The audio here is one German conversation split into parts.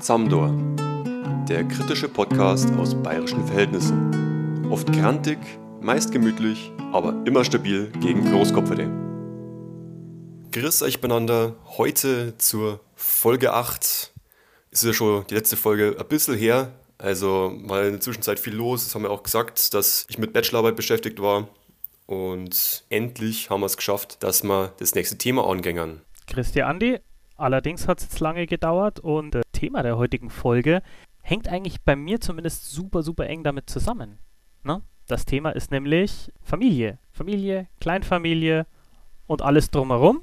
Zamdor, der kritische Podcast aus bayerischen Verhältnissen. Oft grantig, meist gemütlich, aber immer stabil gegen Großkopfere. Grüß euch beieinander, heute zur Folge 8. Ist ja schon die letzte Folge ein bisschen her, also mal in der Zwischenzeit viel los. Das haben wir auch gesagt, dass ich mit Bachelorarbeit beschäftigt war. Und endlich haben wir es geschafft, dass wir das nächste Thema angängern. Christi Andi, allerdings hat es jetzt lange gedauert und das Thema der heutigen Folge hängt eigentlich bei mir zumindest super, super eng damit zusammen. Ne? Das Thema ist nämlich Familie. Familie, Kleinfamilie und alles drumherum.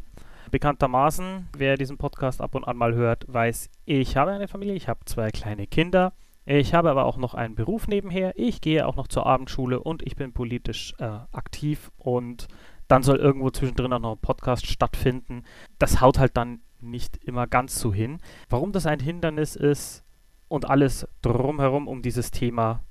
Bekanntermaßen, wer diesen Podcast ab und an mal hört, weiß, ich habe eine Familie, ich habe zwei kleine Kinder. Ich habe aber auch noch einen Beruf nebenher. Ich gehe auch noch zur Abendschule und ich bin politisch äh, aktiv und dann soll irgendwo zwischendrin auch noch ein Podcast stattfinden. Das haut halt dann nicht immer ganz so hin. Warum das ein Hindernis ist und alles drumherum um dieses Thema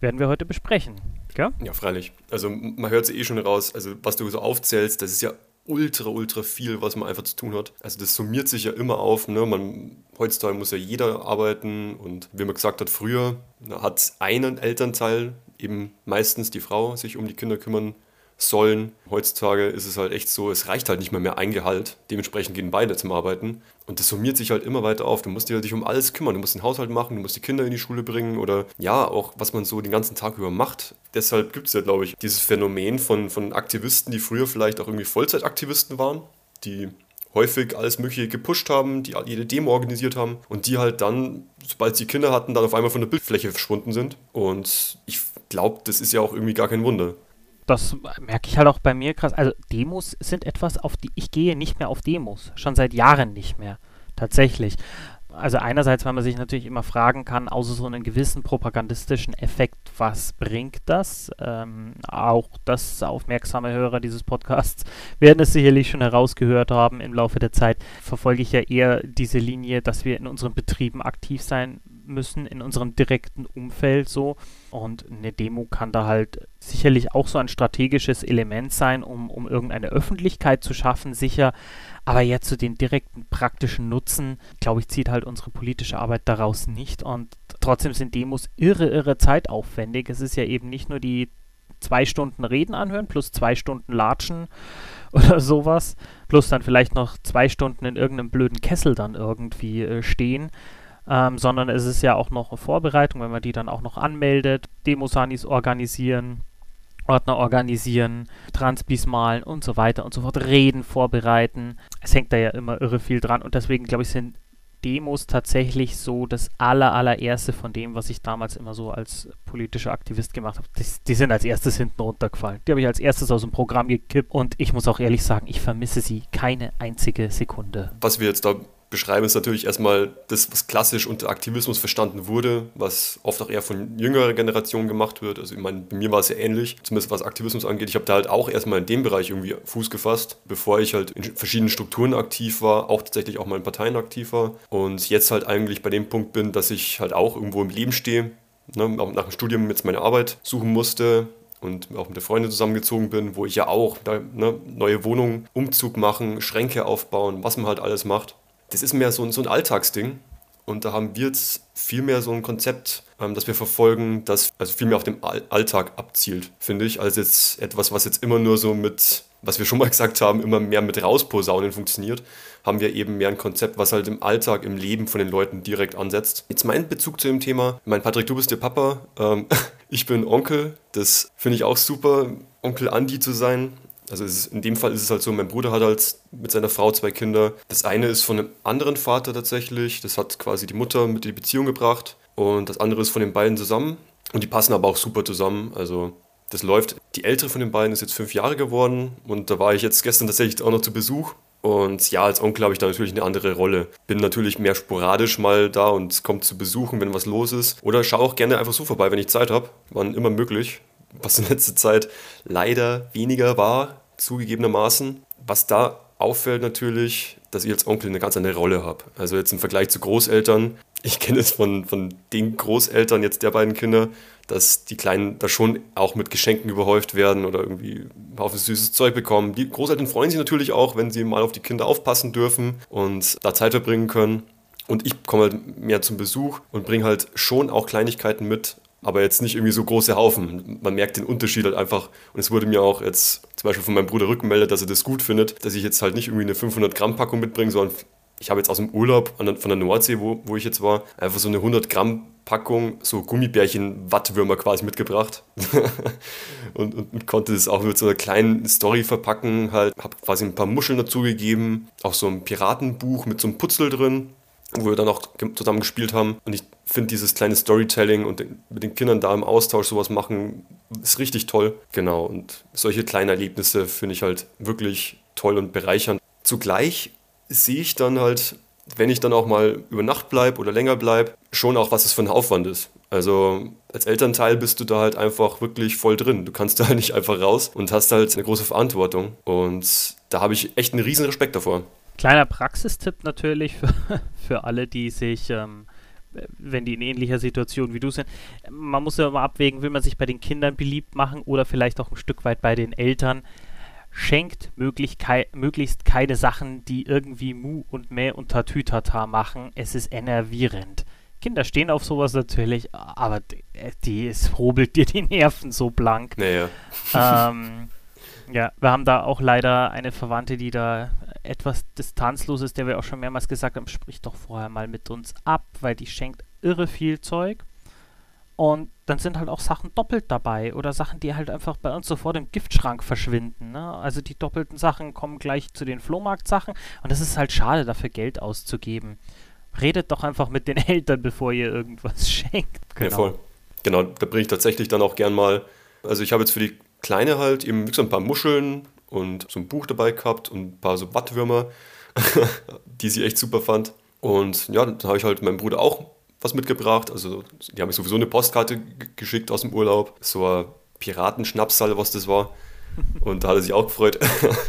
werden wir heute besprechen. Gell? Ja, freilich. Also man hört es eh schon raus, also was du so aufzählst, das ist ja ultra, ultra viel, was man einfach zu tun hat. Also das summiert sich ja immer auf. Ne? Man, heutzutage muss ja jeder arbeiten und wie man gesagt hat, früher hat einen Elternteil, eben meistens die Frau, sich um die Kinder kümmern sollen. Heutzutage ist es halt echt so, es reicht halt nicht mehr mehr ein Gehalt. Dementsprechend gehen beide zum Arbeiten. Und das summiert sich halt immer weiter auf. Du musst dich um alles kümmern. Du musst den Haushalt machen, du musst die Kinder in die Schule bringen oder ja, auch was man so den ganzen Tag über macht. Deshalb gibt es ja, glaube ich, dieses Phänomen von, von Aktivisten, die früher vielleicht auch irgendwie Vollzeitaktivisten waren, die häufig alles Mögliche gepusht haben, die jede Demo organisiert haben und die halt dann, sobald sie Kinder hatten, dann auf einmal von der Bildfläche verschwunden sind. Und ich glaube, das ist ja auch irgendwie gar kein Wunder das merke ich halt auch bei mir krass. Also Demos sind etwas, auf die ich gehe nicht mehr auf Demos. Schon seit Jahren nicht mehr. Tatsächlich. Also einerseits, weil man sich natürlich immer fragen kann, außer so einen gewissen propagandistischen Effekt, was bringt das? Ähm, auch das aufmerksame Hörer dieses Podcasts werden es sicherlich schon herausgehört haben im Laufe der Zeit. Verfolge ich ja eher diese Linie, dass wir in unseren Betrieben aktiv sein müssen in unserem direkten Umfeld so. Und eine Demo kann da halt sicherlich auch so ein strategisches Element sein, um, um irgendeine Öffentlichkeit zu schaffen, sicher. Aber jetzt zu so den direkten praktischen Nutzen, glaube ich, zieht halt unsere politische Arbeit daraus nicht. Und trotzdem sind Demos irre, irre zeitaufwendig. Es ist ja eben nicht nur die zwei Stunden Reden anhören plus zwei Stunden Latschen oder sowas, plus dann vielleicht noch zwei Stunden in irgendeinem blöden Kessel dann irgendwie äh, stehen ähm, sondern es ist ja auch noch eine Vorbereitung, wenn man die dann auch noch anmeldet, Demosanis organisieren, Ordner organisieren, Transpis malen und so weiter und so fort, Reden vorbereiten. Es hängt da ja immer irre viel dran und deswegen glaube ich sind Demos tatsächlich so das aller, allererste von dem, was ich damals immer so als politischer Aktivist gemacht habe. Die, die, sind als erstes hinten runtergefallen. Die habe ich als erstes aus dem Programm gekippt und ich muss auch ehrlich sagen, ich vermisse sie keine einzige Sekunde. Was wir jetzt da beschreiben, ist natürlich erstmal das, was klassisch unter Aktivismus verstanden wurde, was oft auch eher von jüngerer Generation gemacht wird. Also ich meine, bei mir war es ja ähnlich, zumindest was Aktivismus angeht. Ich habe da halt auch erstmal in dem Bereich irgendwie Fuß gefasst, bevor ich halt in verschiedenen Strukturen aktiv war, auch tatsächlich auch mal in Parteien aktiv war. Und jetzt halt eigentlich bei dem Punkt bin, dass ich halt auch irgendwo im Leben stehe, ne, nach dem Studium jetzt meine Arbeit suchen musste, und auch mit der Freundin zusammengezogen bin, wo ich ja auch ne, neue Wohnungen, Umzug machen, Schränke aufbauen, was man halt alles macht das ist mehr so, ein, so ein Alltagsding. Und da haben wir jetzt viel mehr so ein Konzept, ähm, das wir verfolgen, das also viel mehr auf den Alltag abzielt, finde ich, als jetzt etwas, was jetzt immer nur so mit, was wir schon mal gesagt haben, immer mehr mit Rausposaunen funktioniert, haben wir eben mehr ein Konzept, was halt im Alltag, im Leben von den Leuten direkt ansetzt. Jetzt mein Bezug zu dem Thema. Mein Patrick, du bist der Papa, ähm, ich bin Onkel. Das finde ich auch super, Onkel Andi zu sein. Also ist, in dem Fall ist es halt so, mein Bruder hat halt mit seiner Frau zwei Kinder. Das eine ist von einem anderen Vater tatsächlich, das hat quasi die Mutter mit in die Beziehung gebracht und das andere ist von den beiden zusammen und die passen aber auch super zusammen. Also das läuft. Die ältere von den beiden ist jetzt fünf Jahre geworden und da war ich jetzt gestern tatsächlich auch noch zu Besuch. Und ja, als Onkel habe ich da natürlich eine andere Rolle. Bin natürlich mehr sporadisch mal da und komme zu besuchen, wenn was los ist. Oder schaue auch gerne einfach so vorbei, wenn ich Zeit habe. Wann immer möglich. Was in letzter Zeit leider weniger war, zugegebenermaßen. Was da auffällt natürlich, dass ich als Onkel eine ganz andere Rolle habe. Also jetzt im Vergleich zu Großeltern, ich kenne es von, von den Großeltern jetzt der beiden Kinder, dass die Kleinen da schon auch mit Geschenken überhäuft werden oder irgendwie ein Haufen süßes Zeug bekommen. Die Großeltern freuen sich natürlich auch, wenn sie mal auf die Kinder aufpassen dürfen und da Zeit verbringen können. Und ich komme halt mehr zum Besuch und bringe halt schon auch Kleinigkeiten mit, aber jetzt nicht irgendwie so große Haufen. Man merkt den Unterschied halt einfach. Und es wurde mir auch jetzt zum Beispiel von meinem Bruder rückgemeldet, dass er das gut findet, dass ich jetzt halt nicht irgendwie eine 500 Gramm Packung mitbringe, sondern ich habe jetzt aus dem Urlaub von der Nordsee, wo, wo ich jetzt war, einfach so eine 100 Gramm Packung, so Gummibärchen, Wattwürmer quasi mitgebracht. und, und, und, konnte das auch mit so einer kleinen Story verpacken. Halt, habe quasi ein paar Muscheln dazugegeben, auch so ein Piratenbuch mit so einem Putzel drin, wo wir dann auch zusammen gespielt haben. Und ich finde dieses kleine Storytelling und mit den Kindern da im Austausch sowas machen, ist richtig toll. Genau, und solche kleinen Erlebnisse finde ich halt wirklich toll und bereichernd. Zugleich sehe ich dann halt, wenn ich dann auch mal über Nacht bleibe oder länger bleibe, schon auch, was es für ein Aufwand ist. Also als Elternteil bist du da halt einfach wirklich voll drin. Du kannst da nicht einfach raus und hast halt eine große Verantwortung. Und da habe ich echt einen riesen Respekt davor. Kleiner Praxistipp natürlich für, für alle, die sich, ähm, wenn die in ähnlicher Situation wie du sind, man muss ja immer abwägen, will man sich bei den Kindern beliebt machen oder vielleicht auch ein Stück weit bei den Eltern schenkt möglichst keine Sachen, die irgendwie Mu und Mäh und Tatütata machen. Es ist enervierend. Kinder stehen auf sowas natürlich, aber die, die es hobelt dir die Nerven so blank. Naja. Ähm, ja, wir haben da auch leider eine Verwandte, die da etwas distanzlos ist, der wir auch schon mehrmals gesagt haben, sprich doch vorher mal mit uns ab, weil die schenkt irre viel Zeug. Und dann sind halt auch Sachen doppelt dabei oder Sachen, die halt einfach bei uns sofort im Giftschrank verschwinden. Ne? Also die doppelten Sachen kommen gleich zu den Flohmarkt-Sachen und es ist halt schade, dafür Geld auszugeben. Redet doch einfach mit den Eltern, bevor ihr irgendwas schenkt. Genau. Ja, voll. Genau, da bringe ich tatsächlich dann auch gern mal. Also ich habe jetzt für die Kleine halt eben so ein paar Muscheln und so ein Buch dabei gehabt und ein paar so Wattwürmer, die sie echt super fand. Und ja, dann habe ich halt meinem Bruder auch was mitgebracht. Also die haben mir sowieso eine Postkarte geschickt aus dem Urlaub. So ein Piratenschnapsal, was das war. Und da hat er sich auch gefreut.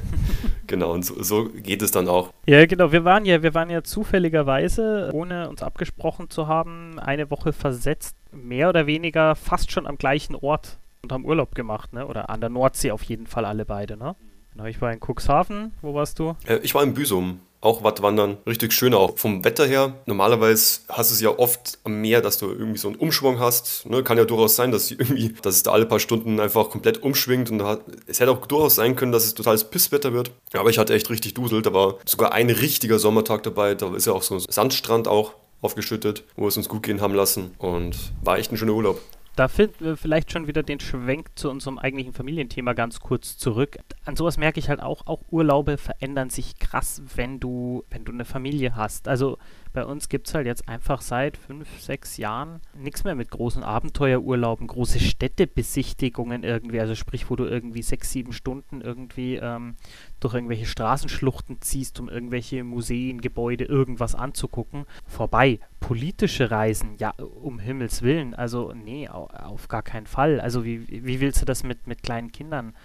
genau, und so, so, geht es dann auch. Ja, genau. Wir waren ja, wir waren ja zufälligerweise, ohne uns abgesprochen zu haben, eine Woche versetzt, mehr oder weniger fast schon am gleichen Ort und haben Urlaub gemacht, ne? Oder an der Nordsee auf jeden Fall alle beide, ne? Genau, ich war in Cuxhaven. Wo warst du? Äh, ich war in Büsum auch Wattwandern. Richtig schön auch vom Wetter her. Normalerweise hast du es ja oft am Meer, dass du irgendwie so einen Umschwung hast. Ne? Kann ja durchaus sein, dass, irgendwie, dass es da alle paar Stunden einfach komplett umschwingt. Und hat, es hätte auch durchaus sein können, dass es totales Pisswetter wird. Aber ich hatte echt richtig Dusel. Da war sogar ein richtiger Sommertag dabei. Da ist ja auch so ein Sandstrand auch aufgeschüttet, wo wir es uns gut gehen haben lassen. Und war echt ein schöner Urlaub. Da finden wir vielleicht schon wieder den Schwenk zu unserem eigentlichen Familienthema ganz kurz zurück. An sowas merke ich halt auch, auch Urlaube verändern sich krass, wenn du, wenn du eine Familie hast. Also bei uns gibt es halt jetzt einfach seit fünf, sechs Jahren nichts mehr mit großen Abenteuerurlauben, große Städtebesichtigungen irgendwie, also sprich, wo du irgendwie sechs, sieben Stunden irgendwie ähm, durch irgendwelche Straßenschluchten ziehst, um irgendwelche Museen, Gebäude, irgendwas anzugucken. Vorbei. Politische Reisen, ja, um Himmels Willen, also nee, auf gar keinen Fall. Also wie, wie willst du das mit, mit kleinen Kindern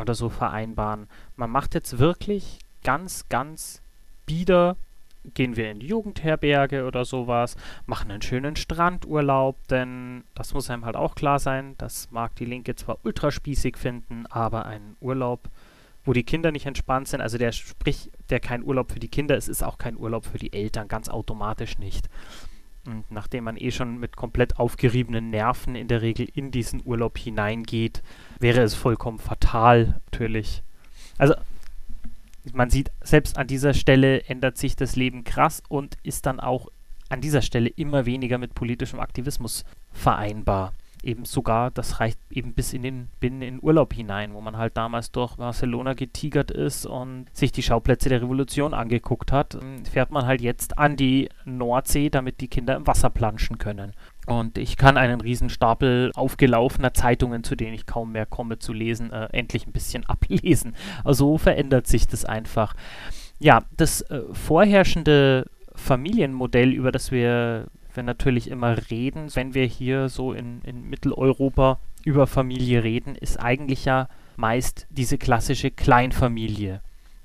oder so vereinbaren? Man macht jetzt wirklich ganz, ganz bieder gehen wir in die Jugendherberge oder sowas, machen einen schönen Strandurlaub, denn das muss einem halt auch klar sein, das mag die Linke zwar ultraspießig finden, aber ein Urlaub, wo die Kinder nicht entspannt sind, also der sprich, der kein Urlaub für die Kinder ist, ist auch kein Urlaub für die Eltern, ganz automatisch nicht. Und nachdem man eh schon mit komplett aufgeriebenen Nerven in der Regel in diesen Urlaub hineingeht, wäre es vollkommen fatal, natürlich. Also man sieht, selbst an dieser Stelle ändert sich das Leben krass und ist dann auch an dieser Stelle immer weniger mit politischem Aktivismus vereinbar. Eben sogar, das reicht eben bis in den in Urlaub hinein, wo man halt damals durch Barcelona getigert ist und sich die Schauplätze der Revolution angeguckt hat, fährt man halt jetzt an die Nordsee, damit die Kinder im Wasser planschen können. Und ich kann einen riesen Stapel aufgelaufener Zeitungen, zu denen ich kaum mehr komme zu lesen, äh, endlich ein bisschen ablesen. Also verändert sich das einfach. Ja, das äh, vorherrschende Familienmodell, über das wir, wir natürlich immer reden, wenn wir hier so in, in Mitteleuropa über Familie reden, ist eigentlich ja meist diese klassische Kleinfamilie.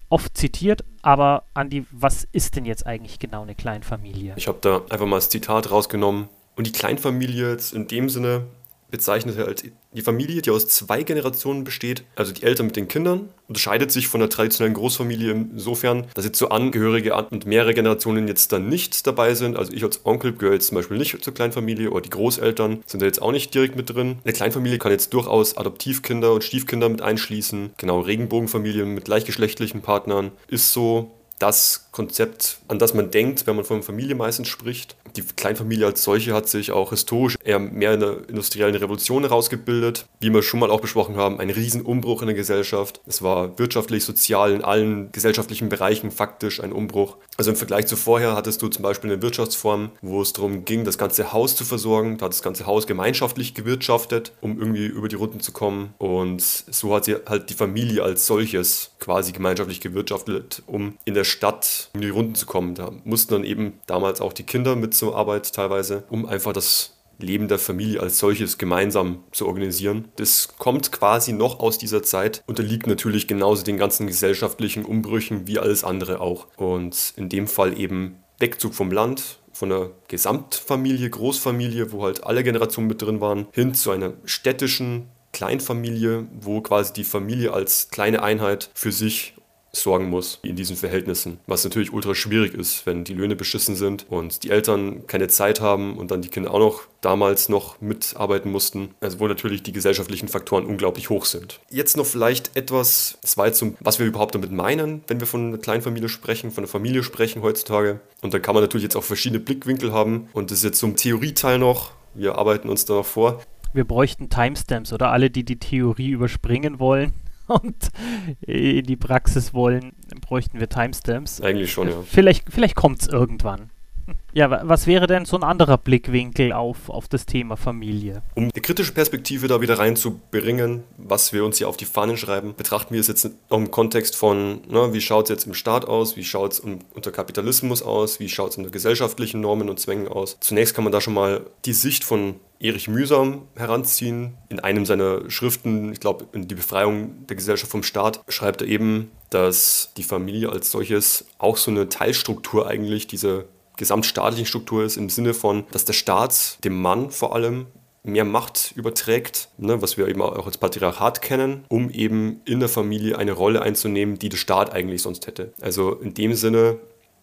Oft zitiert, aber Andi, was ist denn jetzt eigentlich genau eine Kleinfamilie? Ich habe da einfach mal das Zitat rausgenommen und die Kleinfamilie jetzt in dem Sinne bezeichnet halt die Familie, die aus zwei Generationen besteht, also die Eltern mit den Kindern, unterscheidet sich von der traditionellen Großfamilie insofern, dass jetzt so Angehörige und mehrere Generationen jetzt dann nicht dabei sind. Also ich als Onkel gehöre jetzt zum Beispiel nicht zur Kleinfamilie oder die Großeltern sind da jetzt auch nicht direkt mit drin. Eine Kleinfamilie kann jetzt durchaus Adoptivkinder und Stiefkinder mit einschließen. Genau, Regenbogenfamilien mit gleichgeschlechtlichen Partnern ist so das Konzept, an das man denkt, wenn man von Familie meistens spricht. Die Kleinfamilie als solche hat sich auch historisch eher mehr in der industriellen Revolution herausgebildet. Wie wir schon mal auch besprochen haben, ein Riesenumbruch in der Gesellschaft. Es war wirtschaftlich, sozial, in allen gesellschaftlichen Bereichen faktisch ein Umbruch. Also im Vergleich zu vorher hattest du zum Beispiel eine Wirtschaftsform, wo es darum ging, das ganze Haus zu versorgen. Da hat das ganze Haus gemeinschaftlich gewirtschaftet, um irgendwie über die Runden zu kommen. Und so hat sie halt die Familie als solches quasi gemeinschaftlich gewirtschaftet, um in der Stadt um die Runden zu kommen. Da mussten dann eben damals auch die Kinder mit Arbeit teilweise, um einfach das Leben der Familie als solches gemeinsam zu organisieren. Das kommt quasi noch aus dieser Zeit, unterliegt natürlich genauso den ganzen gesellschaftlichen Umbrüchen wie alles andere auch. Und in dem Fall eben Wegzug vom Land, von einer Gesamtfamilie, Großfamilie, wo halt alle Generationen mit drin waren, hin zu einer städtischen Kleinfamilie, wo quasi die Familie als kleine Einheit für sich sorgen muss in diesen Verhältnissen. Was natürlich ultra schwierig ist, wenn die Löhne beschissen sind und die Eltern keine Zeit haben und dann die Kinder auch noch damals noch mitarbeiten mussten. Also wo natürlich die gesellschaftlichen Faktoren unglaublich hoch sind. Jetzt noch vielleicht etwas, das war was wir überhaupt damit meinen, wenn wir von einer Kleinfamilie sprechen, von einer Familie sprechen heutzutage. Und da kann man natürlich jetzt auch verschiedene Blickwinkel haben. Und das ist jetzt zum Theorieteil noch. Wir arbeiten uns da noch vor. Wir bräuchten Timestamps oder alle, die die Theorie überspringen wollen und in die Praxis wollen, bräuchten wir Timestamps. Eigentlich schon, ja. Vielleicht, vielleicht kommt es irgendwann. Ja, was wäre denn so ein anderer Blickwinkel auf, auf das Thema Familie? Um eine kritische Perspektive da wieder reinzubringen, was wir uns hier auf die Fahnen schreiben, betrachten wir es jetzt im Kontext von, ne, wie schaut es jetzt im Staat aus, wie schaut es unter Kapitalismus aus, wie schaut es unter gesellschaftlichen Normen und Zwängen aus. Zunächst kann man da schon mal die Sicht von Erich Mühsam heranziehen. In einem seiner Schriften, ich glaube, in die Befreiung der Gesellschaft vom Staat, schreibt er eben, dass die Familie als solches auch so eine Teilstruktur eigentlich dieser gesamtstaatlichen Struktur ist, im Sinne von, dass der Staat dem Mann vor allem mehr Macht überträgt, ne, was wir eben auch als Patriarchat kennen, um eben in der Familie eine Rolle einzunehmen, die der Staat eigentlich sonst hätte. Also in dem Sinne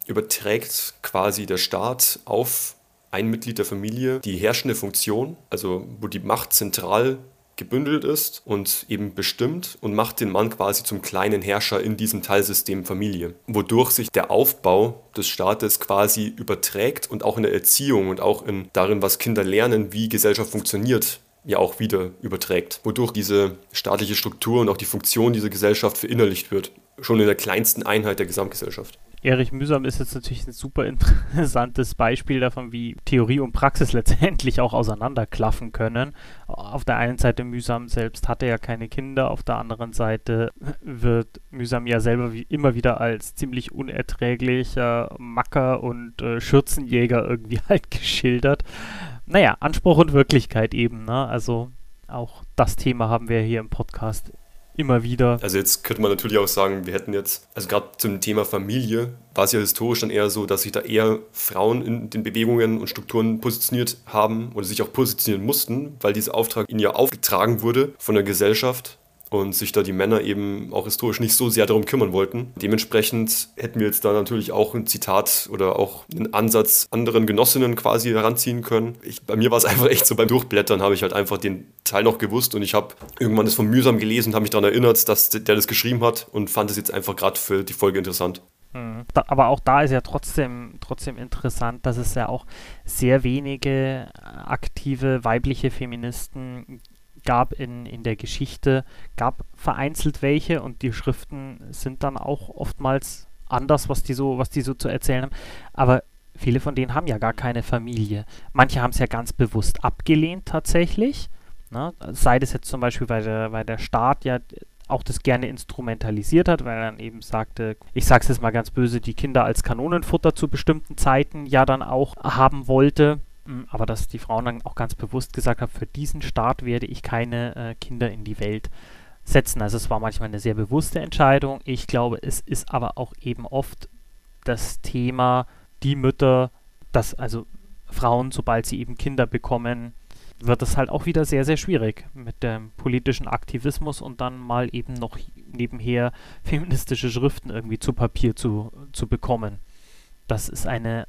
überträgt quasi der Staat auf ein Mitglied der Familie die herrschende Funktion, also wo die Macht zentral gebündelt ist und eben bestimmt und macht den Mann quasi zum kleinen Herrscher in diesem Teilsystem Familie, wodurch sich der Aufbau des Staates quasi überträgt und auch in der Erziehung und auch in darin, was Kinder lernen, wie Gesellschaft funktioniert, ja auch wieder überträgt, wodurch diese staatliche Struktur und auch die Funktion dieser Gesellschaft verinnerlicht wird, schon in der kleinsten Einheit der Gesamtgesellschaft. Erich Mühsam ist jetzt natürlich ein super interessantes Beispiel davon, wie Theorie und Praxis letztendlich auch auseinanderklaffen können. Auf der einen Seite Mühsam selbst hatte ja keine Kinder, auf der anderen Seite wird Mühsam ja selber wie immer wieder als ziemlich unerträglicher Macker und äh, Schürzenjäger irgendwie halt geschildert. Naja, Anspruch und Wirklichkeit eben, ne? Also auch das Thema haben wir hier im Podcast immer wieder. Also jetzt könnte man natürlich auch sagen, wir hätten jetzt, also gerade zum Thema Familie, war es ja historisch dann eher so, dass sich da eher Frauen in den Bewegungen und Strukturen positioniert haben oder sich auch positionieren mussten, weil dieser Auftrag ihnen ja aufgetragen wurde von der Gesellschaft und sich da die Männer eben auch historisch nicht so sehr darum kümmern wollten. Dementsprechend hätten wir jetzt da natürlich auch ein Zitat oder auch einen Ansatz anderen Genossinnen quasi heranziehen können. Ich, bei mir war es einfach echt so, beim Durchblättern habe ich halt einfach den Teil noch gewusst und ich habe irgendwann das von mühsam gelesen und habe mich daran erinnert, dass der das geschrieben hat und fand es jetzt einfach gerade für die Folge interessant. Mhm. aber auch da ist ja trotzdem, trotzdem interessant, dass es ja auch sehr wenige aktive weibliche Feministen gab in, in der Geschichte, gab vereinzelt welche und die Schriften sind dann auch oftmals anders, was die so, was die so zu erzählen haben. Aber viele von denen haben ja gar keine Familie. Manche haben es ja ganz bewusst abgelehnt tatsächlich. Ne? Sei das jetzt zum Beispiel, weil der, weil der Staat ja auch das gerne instrumentalisiert hat, weil er dann eben sagte, ich sage es jetzt mal ganz böse, die Kinder als Kanonenfutter zu bestimmten Zeiten ja dann auch haben wollte. Mm, aber dass die Frauen dann auch ganz bewusst gesagt haben, für diesen Staat werde ich keine äh, Kinder in die Welt setzen. Also es war manchmal eine sehr bewusste Entscheidung. Ich glaube, es ist aber auch eben oft das Thema, die Mütter, dass also Frauen, sobald sie eben Kinder bekommen, wird es halt auch wieder sehr, sehr schwierig mit dem politischen Aktivismus und dann mal eben noch nebenher feministische Schriften irgendwie zu Papier zu, zu bekommen. Das ist eine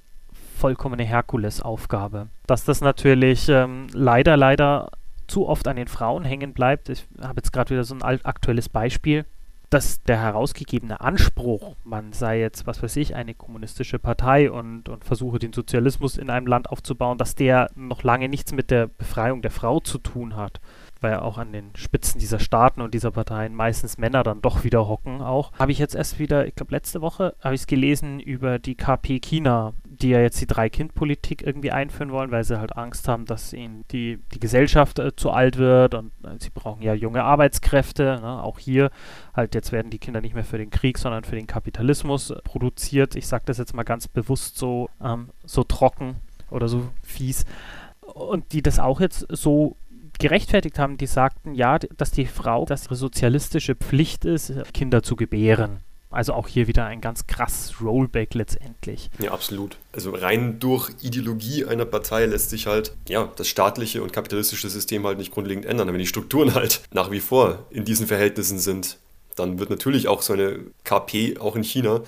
vollkommene Herkulesaufgabe. Dass das natürlich ähm, leider, leider zu oft an den Frauen hängen bleibt. Ich habe jetzt gerade wieder so ein aktuelles Beispiel dass der herausgegebene Anspruch, man sei jetzt, was weiß ich, eine kommunistische Partei und, und versuche den Sozialismus in einem Land aufzubauen, dass der noch lange nichts mit der Befreiung der Frau zu tun hat. Weil auch an den Spitzen dieser Staaten und dieser Parteien meistens Männer dann doch wieder hocken auch. Habe ich jetzt erst wieder, ich glaube letzte Woche, habe ich es gelesen über die KP China, die ja jetzt die Drei-Kind-Politik irgendwie einführen wollen, weil sie halt Angst haben, dass ihnen die, die Gesellschaft äh, zu alt wird und äh, sie brauchen ja junge Arbeitskräfte. Ne? Auch hier halt jetzt werden die Kinder nicht mehr für den Krieg, sondern für den Kapitalismus äh, produziert. Ich sage das jetzt mal ganz bewusst so, ähm, so trocken oder so fies. Und die das auch jetzt so gerechtfertigt haben, die sagten, ja, dass die Frau, dass ihre sozialistische Pflicht ist, Kinder zu gebären. Also auch hier wieder ein ganz krass Rollback letztendlich. Ja, absolut. Also rein durch Ideologie einer Partei lässt sich halt ja, das staatliche und kapitalistische System halt nicht grundlegend ändern. Wenn die Strukturen halt nach wie vor in diesen Verhältnissen sind, dann wird natürlich auch so eine KP auch in China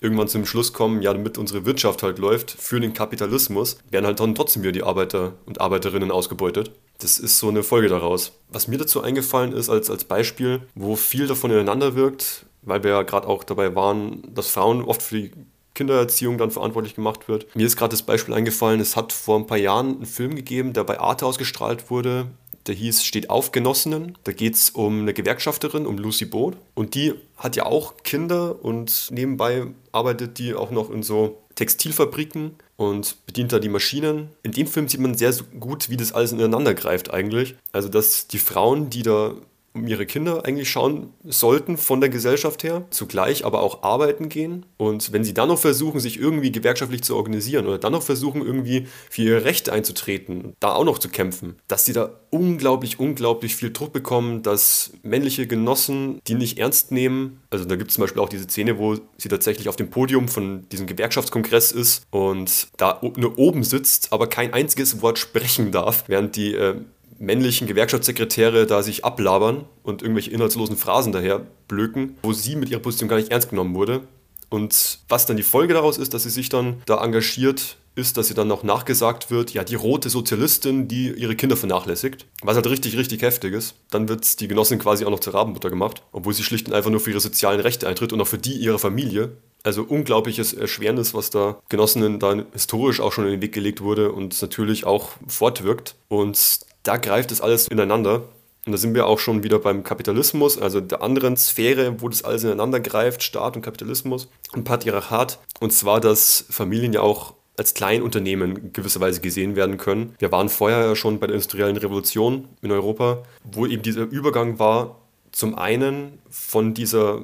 irgendwann zum Schluss kommen, ja, damit unsere Wirtschaft halt läuft für den Kapitalismus, werden halt dann trotzdem wieder die Arbeiter und Arbeiterinnen ausgebeutet. Das ist so eine Folge daraus. Was mir dazu eingefallen ist als, als Beispiel, wo viel davon ineinander wirkt, weil wir ja gerade auch dabei waren, dass Frauen oft für die Kindererziehung dann verantwortlich gemacht wird. Mir ist gerade das Beispiel eingefallen, es hat vor ein paar Jahren einen Film gegeben, der bei Arte ausgestrahlt wurde. Der hieß Steht auf Genossinnen. Da geht es um eine Gewerkschafterin, um Lucy Boot. Und die hat ja auch Kinder und nebenbei arbeitet die auch noch in so Textilfabriken und bedient da die Maschinen. In dem Film sieht man sehr gut, wie das alles ineinander greift eigentlich. Also dass die Frauen, die da um ihre Kinder eigentlich schauen sollten von der Gesellschaft her, zugleich aber auch arbeiten gehen. Und wenn sie dann noch versuchen, sich irgendwie gewerkschaftlich zu organisieren oder dann noch versuchen, irgendwie für ihre Rechte einzutreten, da auch noch zu kämpfen, dass sie da unglaublich, unglaublich viel Druck bekommen, dass männliche Genossen die nicht ernst nehmen. Also da gibt es zum Beispiel auch diese Szene, wo sie tatsächlich auf dem Podium von diesem Gewerkschaftskongress ist und da nur oben sitzt, aber kein einziges Wort sprechen darf, während die äh, männlichen Gewerkschaftssekretäre da sich ablabern und irgendwelche inhaltslosen Phrasen daher blöken, wo sie mit ihrer Position gar nicht ernst genommen wurde. Und was dann die Folge daraus ist, dass sie sich dann da engagiert, ist, dass sie dann noch nachgesagt wird, ja, die rote Sozialistin, die ihre Kinder vernachlässigt. Was halt richtig, richtig heftig ist. Dann wird die Genossin quasi auch noch zur Rabenmutter gemacht, obwohl sie schlicht und einfach nur für ihre sozialen Rechte eintritt und auch für die ihrer Familie. Also unglaubliches Erschwernis, was da Genossinnen dann historisch auch schon in den Weg gelegt wurde und natürlich auch fortwirkt. Und da greift es alles ineinander. Und da sind wir auch schon wieder beim Kapitalismus, also der anderen Sphäre, wo das alles ineinander greift, Staat und Kapitalismus und Patriarchat. Und zwar, dass Familien ja auch als Kleinunternehmen in gewisser Weise gesehen werden können. Wir waren vorher ja schon bei der industriellen Revolution in Europa, wo eben dieser Übergang war, zum einen von dieser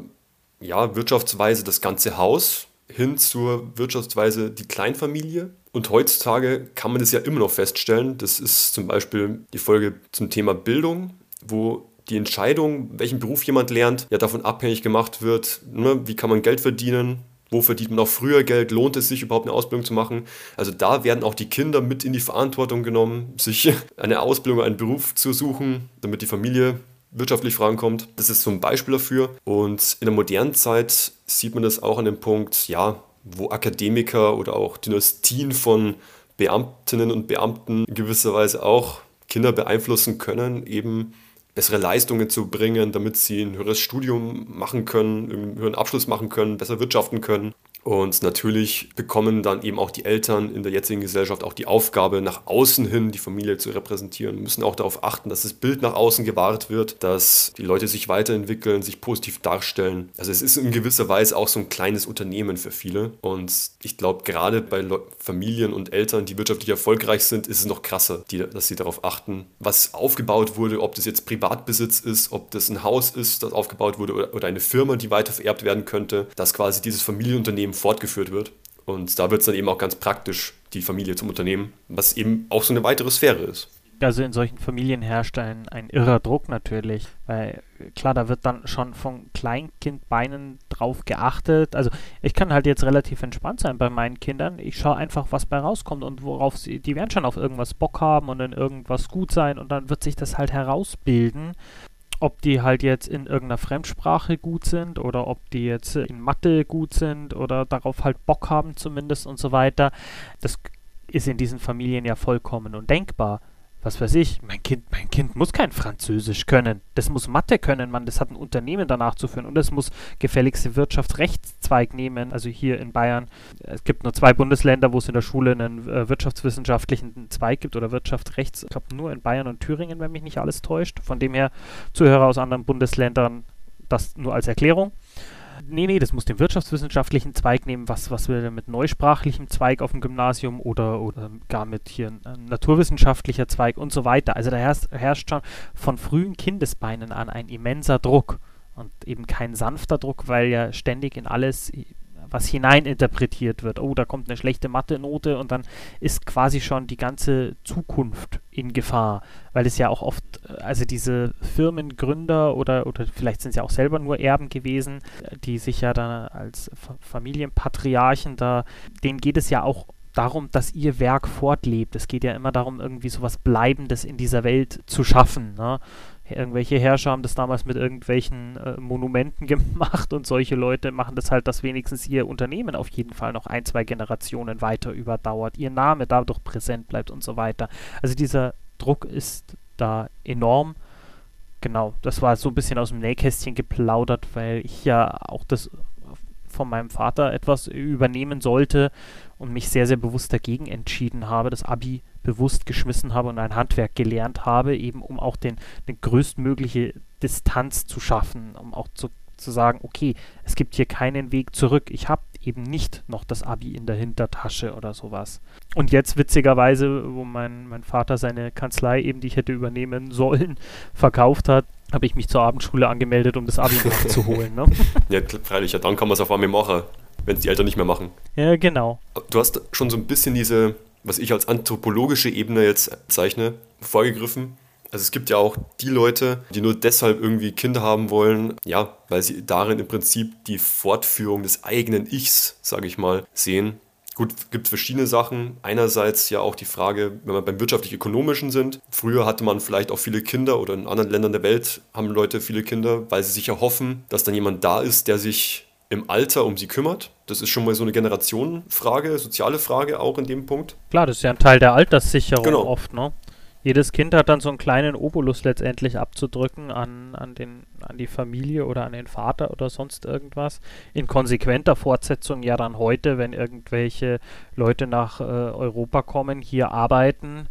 ja, Wirtschaftsweise das ganze Haus hin zur Wirtschaftsweise die Kleinfamilie und heutzutage kann man das ja immer noch feststellen. Das ist zum Beispiel die Folge zum Thema Bildung, wo die Entscheidung, welchen Beruf jemand lernt, ja davon abhängig gemacht wird, ne, wie kann man Geld verdienen, wo verdient man auch früher Geld, lohnt es sich überhaupt eine Ausbildung zu machen. Also da werden auch die Kinder mit in die Verantwortung genommen, sich eine Ausbildung, einen Beruf zu suchen, damit die Familie wirtschaftlich vorankommt. Das ist so ein Beispiel dafür. Und in der modernen Zeit sieht man das auch an dem Punkt, ja, wo Akademiker oder auch Dynastien von Beamtinnen und Beamten in gewisser Weise auch Kinder beeinflussen können, eben bessere Leistungen zu bringen, damit sie ein höheres Studium machen können, einen höheren Abschluss machen können, besser wirtschaften können. Und natürlich bekommen dann eben auch die Eltern in der jetzigen Gesellschaft auch die Aufgabe, nach außen hin die Familie zu repräsentieren, müssen auch darauf achten, dass das Bild nach außen gewahrt wird, dass die Leute sich weiterentwickeln, sich positiv darstellen. Also es ist in gewisser Weise auch so ein kleines Unternehmen für viele. Und ich glaube, gerade bei Familien und Eltern, die wirtschaftlich erfolgreich sind, ist es noch krasser, die, dass sie darauf achten, was aufgebaut wurde, ob das jetzt Privatbesitz ist, ob das ein Haus ist, das aufgebaut wurde oder, oder eine Firma, die weiter vererbt werden könnte, dass quasi dieses Familienunternehmen fortgeführt wird. Und da wird es dann eben auch ganz praktisch, die Familie zum Unternehmen, was eben auch so eine weitere Sphäre ist. Also in solchen Familien herrscht ein, ein irrer Druck natürlich, weil klar, da wird dann schon von Kleinkindbeinen drauf geachtet. Also ich kann halt jetzt relativ entspannt sein bei meinen Kindern. Ich schaue einfach, was bei rauskommt und worauf sie, die werden schon auf irgendwas Bock haben und in irgendwas gut sein und dann wird sich das halt herausbilden. Ob die halt jetzt in irgendeiner Fremdsprache gut sind oder ob die jetzt in Mathe gut sind oder darauf halt Bock haben zumindest und so weiter. Das ist in diesen Familien ja vollkommen undenkbar was weiß ich, mein Kind, mein Kind muss kein Französisch können. Das muss Mathe können, man. Das hat ein Unternehmen danach zu führen. Und es muss gefälligste Wirtschaftsrechtszweig nehmen. Also hier in Bayern. Es gibt nur zwei Bundesländer, wo es in der Schule einen äh, wirtschaftswissenschaftlichen Zweig gibt oder Wirtschaftsrechts. Ich glaube nur in Bayern und Thüringen, wenn mich nicht alles täuscht. Von dem her Zuhörer aus anderen Bundesländern das nur als Erklärung nee, nee, das muss den wirtschaftswissenschaftlichen Zweig nehmen, was, was wir mit neusprachlichem Zweig auf dem Gymnasium oder, oder gar mit hier ein naturwissenschaftlicher Zweig und so weiter. Also da herrscht, herrscht schon von frühen Kindesbeinen an ein immenser Druck und eben kein sanfter Druck, weil ja ständig in alles was hineininterpretiert wird. Oh, da kommt eine schlechte Mathe-Note und dann ist quasi schon die ganze Zukunft in Gefahr, weil es ja auch oft, also diese Firmengründer oder, oder vielleicht sind es ja auch selber nur Erben gewesen, die sich ja dann als Familienpatriarchen da, denen geht es ja auch darum, dass ihr Werk fortlebt. Es geht ja immer darum, irgendwie so was Bleibendes in dieser Welt zu schaffen. Ne? Irgendwelche Herrscher haben das damals mit irgendwelchen äh, Monumenten gemacht und solche Leute machen das halt, dass wenigstens ihr Unternehmen auf jeden Fall noch ein, zwei Generationen weiter überdauert, ihr Name dadurch präsent bleibt und so weiter. Also dieser Druck ist da enorm. Genau, das war so ein bisschen aus dem Nähkästchen geplaudert, weil ich ja auch das von meinem Vater etwas übernehmen sollte und mich sehr, sehr bewusst dagegen entschieden habe, das Abi bewusst geschmissen habe und ein Handwerk gelernt habe, eben um auch den, eine größtmögliche Distanz zu schaffen, um auch zu, zu sagen, okay, es gibt hier keinen Weg zurück. Ich habe eben nicht noch das Abi in der Hintertasche oder sowas. Und jetzt witzigerweise, wo mein, mein Vater seine Kanzlei eben, die ich hätte übernehmen sollen, verkauft hat, habe ich mich zur Abendschule angemeldet, um das Abi nachzuholen. Ne? ja, freilich, ja, dann kann man es auf einmal machen, wenn es die Eltern nicht mehr machen. Ja, genau. Du hast schon so ein bisschen diese was ich als anthropologische Ebene jetzt zeichne, vorgegriffen. Also es gibt ja auch die Leute, die nur deshalb irgendwie Kinder haben wollen, ja, weil sie darin im Prinzip die Fortführung des eigenen Ichs, sage ich mal, sehen. Gut, gibt verschiedene Sachen. Einerseits ja auch die Frage, wenn wir beim wirtschaftlich-ökonomischen sind. Früher hatte man vielleicht auch viele Kinder oder in anderen Ländern der Welt haben Leute viele Kinder, weil sie sich erhoffen, dass dann jemand da ist, der sich im Alter um sie kümmert. Das ist schon mal so eine Generationenfrage, soziale Frage auch in dem Punkt. Klar, das ist ja ein Teil der Alterssicherung genau. oft, ne? Jedes Kind hat dann so einen kleinen Obolus letztendlich abzudrücken an, an, den, an die Familie oder an den Vater oder sonst irgendwas. In konsequenter Fortsetzung ja dann heute, wenn irgendwelche Leute nach äh, Europa kommen, hier arbeiten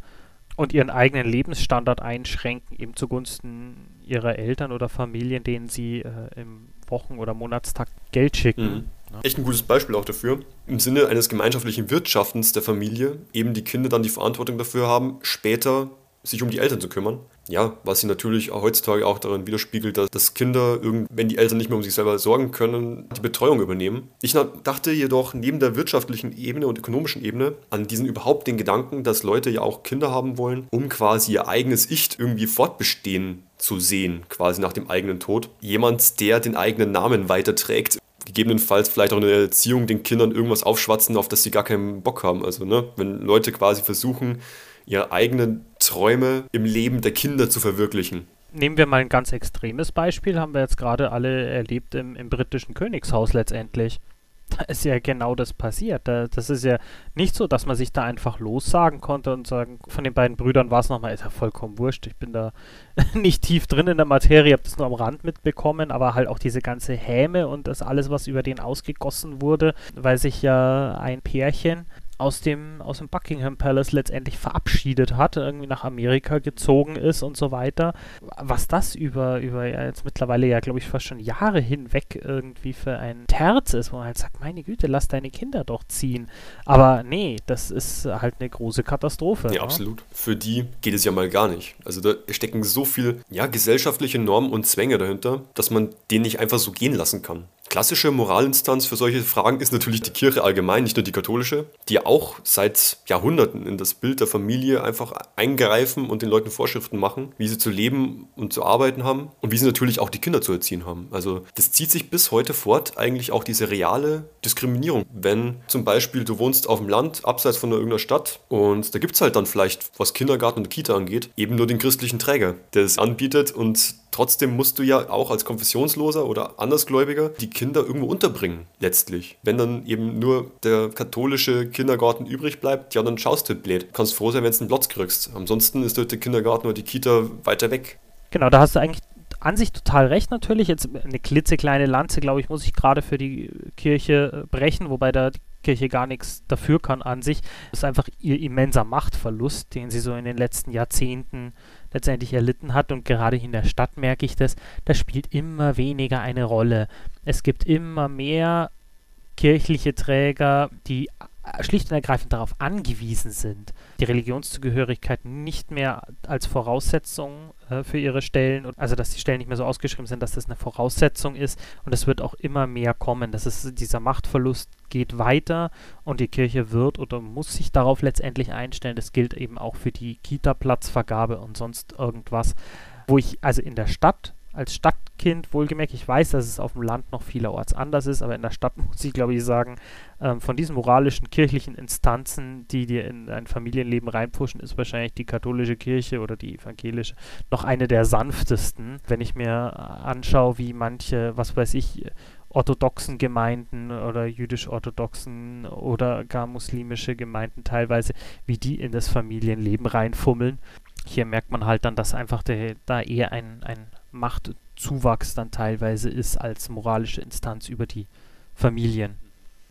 und ihren eigenen Lebensstandard einschränken, eben zugunsten ihrer Eltern oder Familien, denen sie äh, im Wochen- oder Monatstakt Geld schicken. Mhm. Echt ein gutes Beispiel auch dafür. Im Sinne eines gemeinschaftlichen Wirtschaftens der Familie, eben die Kinder dann die Verantwortung dafür haben, später sich um die Eltern zu kümmern. Ja, was sich natürlich heutzutage auch darin widerspiegelt, dass Kinder, wenn die Eltern nicht mehr um sich selber sorgen können, die Betreuung übernehmen. Ich dachte jedoch neben der wirtschaftlichen Ebene und ökonomischen Ebene an diesen überhaupt den Gedanken, dass Leute ja auch Kinder haben wollen, um quasi ihr eigenes Ich irgendwie fortbestehen zu sehen, quasi nach dem eigenen Tod. Jemand, der den eigenen Namen weiterträgt, gegebenenfalls vielleicht auch in der Erziehung den Kindern irgendwas aufschwatzen, auf das sie gar keinen Bock haben. Also, ne, wenn Leute quasi versuchen, ihre eigenen Träume im Leben der Kinder zu verwirklichen. Nehmen wir mal ein ganz extremes Beispiel, haben wir jetzt gerade alle erlebt im, im britischen Königshaus letztendlich. Da ist ja genau das passiert. das ist ja nicht so, dass man sich da einfach lossagen konnte und sagen, von den beiden Brüdern war es nochmal, ist ja vollkommen wurscht. Ich bin da nicht tief drin in der Materie, habe das nur am Rand mitbekommen, aber halt auch diese ganze Häme und das alles, was über den ausgegossen wurde, weil sich ja ein Pärchen aus dem, aus dem Buckingham Palace letztendlich verabschiedet hat, irgendwie nach Amerika gezogen ist und so weiter. Was das über, über jetzt mittlerweile ja, glaube ich, fast schon Jahre hinweg irgendwie für ein Terz ist, wo man halt sagt, meine Güte, lass deine Kinder doch ziehen. Aber nee, das ist halt eine große Katastrophe. Ja, ja, absolut. Für die geht es ja mal gar nicht. Also da stecken so viel, ja, gesellschaftliche Normen und Zwänge dahinter, dass man den nicht einfach so gehen lassen kann. Klassische Moralinstanz für solche Fragen ist natürlich die Kirche allgemein, nicht nur die katholische, die auch seit Jahrhunderten in das Bild der Familie einfach eingreifen und den Leuten Vorschriften machen, wie sie zu leben und zu arbeiten haben und wie sie natürlich auch die Kinder zu erziehen haben. Also das zieht sich bis heute fort, eigentlich auch diese reale Diskriminierung. Wenn zum Beispiel du wohnst auf dem Land, abseits von irgendeiner Stadt und da gibt es halt dann vielleicht, was Kindergarten und Kita angeht, eben nur den christlichen Träger, der es anbietet und trotzdem musst du ja auch als Konfessionsloser oder Andersgläubiger die Kinder irgendwo unterbringen, letztlich. Wenn dann eben nur der katholische Kindergarten übrig bleibt, ja, dann schaust du blöd. Kannst froh sein, wenn du einen Platz kriegst. Ansonsten ist der Kindergarten oder die Kita weiter weg. Genau, da hast du eigentlich an sich total recht natürlich. Jetzt eine klitzekleine Lanze, glaube ich, muss ich gerade für die Kirche äh, brechen, wobei da die Kirche gar nichts dafür kann an sich. Das ist einfach ihr immenser Machtverlust, den sie so in den letzten Jahrzehnten letztendlich erlitten hat. Und gerade in der Stadt merke ich das, das spielt immer weniger eine Rolle. Es gibt immer mehr kirchliche Träger, die schlicht und ergreifend darauf angewiesen sind, die Religionszugehörigkeit nicht mehr als Voraussetzung äh, für ihre Stellen, also dass die Stellen nicht mehr so ausgeschrieben sind, dass das eine Voraussetzung ist und es wird auch immer mehr kommen. Das ist dieser Machtverlust geht weiter und die Kirche wird oder muss sich darauf letztendlich einstellen. Das gilt eben auch für die Kita-Platzvergabe und sonst irgendwas, wo ich also in der Stadt als Stadtkind, wohlgemerkt, ich weiß, dass es auf dem Land noch vielerorts anders ist, aber in der Stadt muss ich, glaube ich, sagen, ähm, von diesen moralischen, kirchlichen Instanzen, die dir in ein Familienleben reinpushen, ist wahrscheinlich die katholische Kirche oder die evangelische noch eine der sanftesten. Wenn ich mir anschaue, wie manche, was weiß ich, orthodoxen Gemeinden oder jüdisch-orthodoxen oder gar muslimische Gemeinden teilweise, wie die in das Familienleben reinfummeln. Hier merkt man halt dann, dass einfach der, da eher ein, ein Machtzuwachs dann teilweise ist als moralische Instanz über die Familien.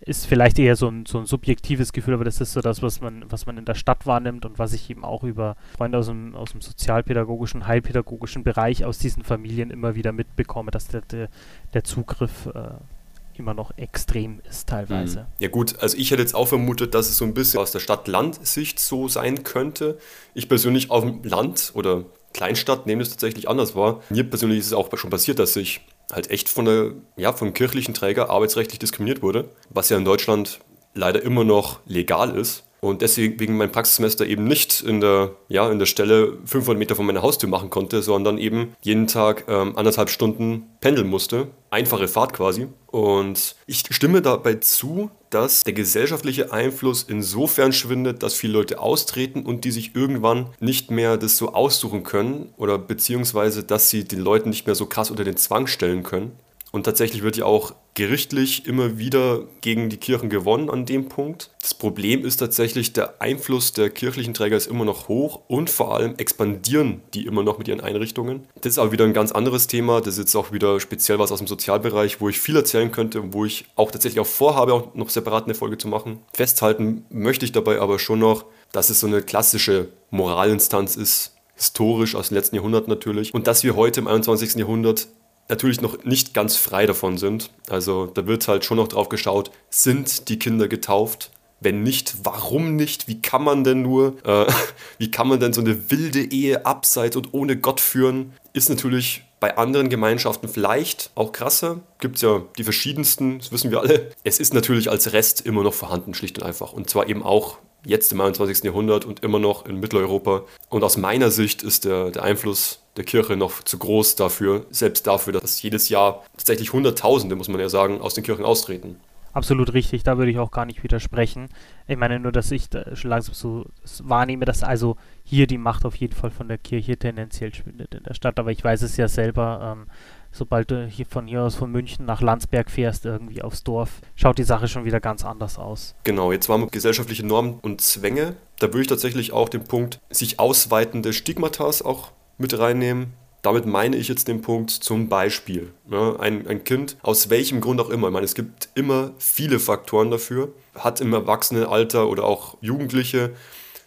Ist vielleicht eher so ein, so ein subjektives Gefühl, aber das ist so das, was man, was man in der Stadt wahrnimmt und was ich eben auch über Freunde aus dem, aus dem sozialpädagogischen, heilpädagogischen Bereich aus diesen Familien immer wieder mitbekomme, dass der, der, der Zugriff äh, immer noch extrem ist teilweise. Mhm. Ja gut, also ich hätte jetzt auch vermutet, dass es so ein bisschen aus der Stadt-Land-Sicht so sein könnte. Ich persönlich auf dem Land oder Kleinstadt nehme es tatsächlich anders wahr. Mir persönlich ist es auch schon passiert, dass ich halt echt von der, ja, vom kirchlichen Träger arbeitsrechtlich diskriminiert wurde, was ja in Deutschland leider immer noch legal ist und deswegen mein Praxissemester eben nicht in der, ja, in der Stelle 500 Meter von meiner Haustür machen konnte, sondern eben jeden Tag ähm, anderthalb Stunden pendeln musste. Einfache Fahrt quasi. Und ich stimme dabei zu, dass der gesellschaftliche Einfluss insofern schwindet, dass viele Leute austreten und die sich irgendwann nicht mehr das so aussuchen können oder beziehungsweise, dass sie den Leuten nicht mehr so krass unter den Zwang stellen können. Und tatsächlich wird ja auch gerichtlich immer wieder gegen die Kirchen gewonnen an dem Punkt. Das Problem ist tatsächlich, der Einfluss der kirchlichen Träger ist immer noch hoch und vor allem expandieren die immer noch mit ihren Einrichtungen. Das ist aber wieder ein ganz anderes Thema. Das ist jetzt auch wieder speziell was aus dem Sozialbereich, wo ich viel erzählen könnte und wo ich auch tatsächlich auch vorhabe, auch noch separat eine Folge zu machen. Festhalten möchte ich dabei aber schon noch, dass es so eine klassische Moralinstanz ist, historisch aus dem letzten Jahrhundert natürlich. Und dass wir heute im 21. Jahrhundert natürlich noch nicht ganz frei davon sind. Also da wird halt schon noch drauf geschaut, sind die Kinder getauft? Wenn nicht, warum nicht? Wie kann man denn nur, äh, wie kann man denn so eine wilde Ehe abseits und ohne Gott führen? Ist natürlich bei anderen Gemeinschaften vielleicht auch krasser. Gibt es ja die verschiedensten, das wissen wir alle. Es ist natürlich als Rest immer noch vorhanden, schlicht und einfach. Und zwar eben auch jetzt im 21. Jahrhundert und immer noch in Mitteleuropa. Und aus meiner Sicht ist der, der Einfluss der Kirche noch zu groß dafür, selbst dafür, dass jedes Jahr tatsächlich Hunderttausende, muss man ja sagen, aus den Kirchen austreten. Absolut richtig, da würde ich auch gar nicht widersprechen. Ich meine nur, dass ich da schon langsam so wahrnehme, dass also hier die Macht auf jeden Fall von der Kirche tendenziell schwindet in der Stadt. Aber ich weiß es ja selber, ähm, sobald du hier von hier aus von München nach Landsberg fährst, irgendwie aufs Dorf, schaut die Sache schon wieder ganz anders aus. Genau, jetzt waren wir gesellschaftliche Normen und Zwänge. Da würde ich tatsächlich auch den Punkt sich ausweitende Stigmatas auch mit reinnehmen. Damit meine ich jetzt den Punkt zum Beispiel. Ne, ein, ein Kind, aus welchem Grund auch immer, ich meine, es gibt immer viele Faktoren dafür, hat im Erwachsenenalter oder auch Jugendliche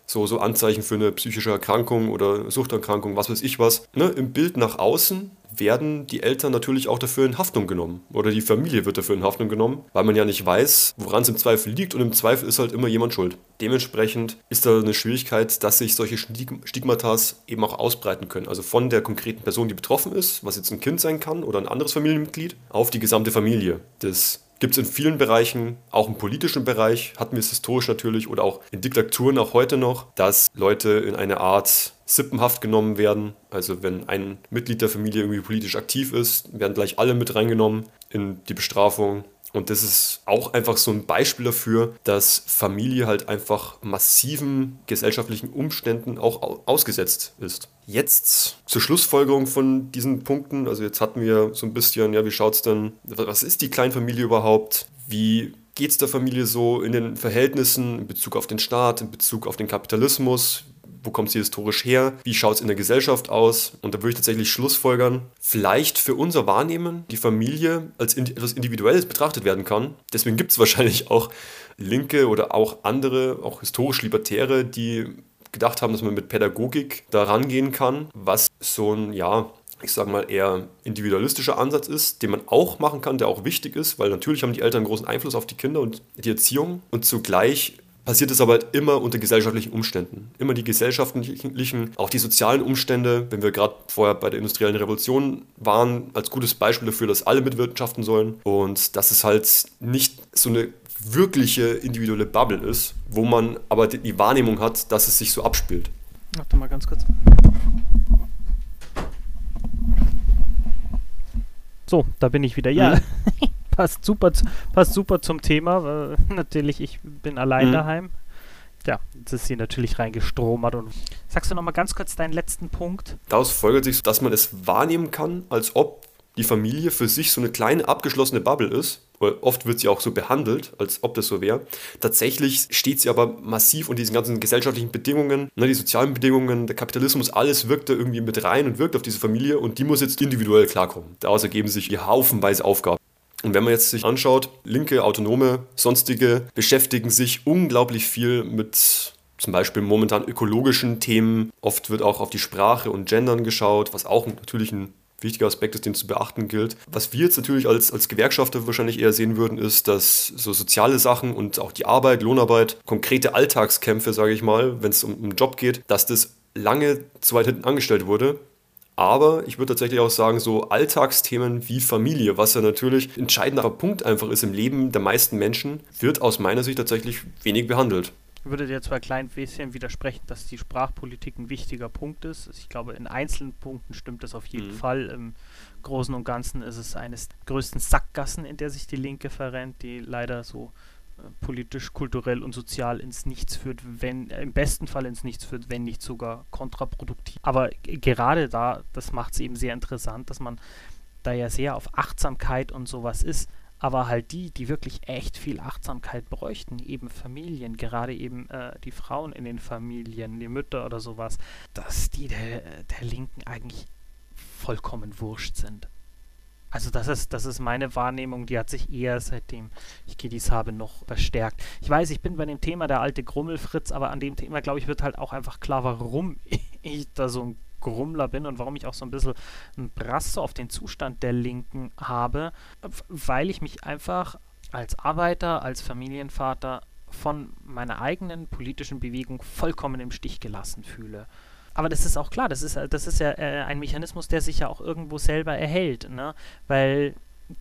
so, so Anzeichen für eine psychische Erkrankung oder Suchterkrankung, was weiß ich was. Ne? Im Bild nach außen werden die Eltern natürlich auch dafür in Haftung genommen. Oder die Familie wird dafür in Haftung genommen, weil man ja nicht weiß, woran es im Zweifel liegt und im Zweifel ist halt immer jemand schuld. Dementsprechend ist da eine Schwierigkeit, dass sich solche Stigmatas eben auch ausbreiten können. Also von der konkreten Person, die betroffen ist, was jetzt ein Kind sein kann oder ein anderes Familienmitglied, auf die gesamte Familie des Gibt es in vielen Bereichen, auch im politischen Bereich, hatten wir es historisch natürlich oder auch in Diktaturen auch heute noch, dass Leute in eine Art Sippenhaft genommen werden. Also wenn ein Mitglied der Familie irgendwie politisch aktiv ist, werden gleich alle mit reingenommen in die Bestrafung. Und das ist auch einfach so ein Beispiel dafür, dass Familie halt einfach massiven gesellschaftlichen Umständen auch ausgesetzt ist. Jetzt zur Schlussfolgerung von diesen Punkten. Also jetzt hatten wir so ein bisschen, ja, wie schaut es denn, was ist die Kleinfamilie überhaupt? Wie geht es der Familie so in den Verhältnissen in Bezug auf den Staat, in Bezug auf den Kapitalismus? wo kommt sie historisch her, wie schaut es in der Gesellschaft aus. Und da würde ich tatsächlich schlussfolgern, vielleicht für unser Wahrnehmen die Familie als etwas Individuelles betrachtet werden kann. Deswegen gibt es wahrscheinlich auch Linke oder auch andere, auch historisch Libertäre, die gedacht haben, dass man mit Pädagogik da rangehen kann, was so ein, ja, ich sage mal, eher individualistischer Ansatz ist, den man auch machen kann, der auch wichtig ist, weil natürlich haben die Eltern großen Einfluss auf die Kinder und die Erziehung. Und zugleich passiert es aber halt immer unter gesellschaftlichen Umständen. Immer die gesellschaftlichen, auch die sozialen Umstände, wenn wir gerade vorher bei der industriellen Revolution waren, als gutes Beispiel dafür, dass alle mitwirtschaften sollen. Und dass es halt nicht so eine wirkliche individuelle Bubble ist, wo man aber die Wahrnehmung hat, dass es sich so abspielt. Warte mal ganz kurz. So, da bin ich wieder. Ja, mhm. passt super, passt super zum Thema. Weil natürlich, ich bin allein mhm. daheim. Ja, jetzt ist sie natürlich reingestromert. Und sagst du noch mal ganz kurz deinen letzten Punkt? Daraus folgt sich, dass man es wahrnehmen kann, als ob die Familie für sich so eine kleine abgeschlossene Bubble ist. Oft wird sie auch so behandelt, als ob das so wäre. Tatsächlich steht sie aber massiv unter diesen ganzen gesellschaftlichen Bedingungen, ne, die sozialen Bedingungen, der Kapitalismus, alles wirkt da irgendwie mit rein und wirkt auf diese Familie und die muss jetzt individuell klarkommen. Daraus ergeben sich hier haufenweise Aufgaben. Und wenn man jetzt sich anschaut, linke, autonome, sonstige beschäftigen sich unglaublich viel mit zum Beispiel momentan ökologischen Themen. Oft wird auch auf die Sprache und Gendern geschaut, was auch natürlich ein wichtiger Aspekt ist, den zu beachten gilt. Was wir jetzt natürlich als, als Gewerkschafter wahrscheinlich eher sehen würden, ist, dass so soziale Sachen und auch die Arbeit, Lohnarbeit, konkrete Alltagskämpfe, sage ich mal, wenn es um einen Job geht, dass das lange zu weit hinten angestellt wurde aber ich würde tatsächlich auch sagen, so Alltagsthemen wie Familie, was ja natürlich ein entscheidender Punkt einfach ist im Leben der meisten Menschen, wird aus meiner Sicht tatsächlich wenig behandelt. Ich würde dir zwar ein klein bisschen widersprechen, dass die Sprachpolitik ein wichtiger Punkt ist. Ich glaube, in einzelnen Punkten stimmt das auf jeden mhm. Fall. Im Großen und Ganzen ist es eines der größten Sackgassen, in der sich die Linke verrennt, die leider so politisch, kulturell und sozial ins Nichts führt, wenn im besten Fall ins Nichts führt, wenn nicht sogar kontraproduktiv. Aber gerade da, das macht es eben sehr interessant, dass man da ja sehr auf Achtsamkeit und sowas ist, aber halt die, die wirklich echt viel Achtsamkeit bräuchten, eben Familien, gerade eben äh, die Frauen in den Familien, die Mütter oder sowas, dass die der, der Linken eigentlich vollkommen wurscht sind. Also das ist, das ist meine Wahrnehmung, die hat sich eher seitdem ich Kiddies habe noch verstärkt. Ich weiß, ich bin bei dem Thema der alte Grummelfritz, aber an dem Thema, glaube ich, wird halt auch einfach klar, warum ich da so ein Grummler bin und warum ich auch so ein bisschen ein Brass auf den Zustand der Linken habe, weil ich mich einfach als Arbeiter, als Familienvater von meiner eigenen politischen Bewegung vollkommen im Stich gelassen fühle. Aber das ist auch klar, das ist, das ist ja äh, ein Mechanismus, der sich ja auch irgendwo selber erhält, ne? Weil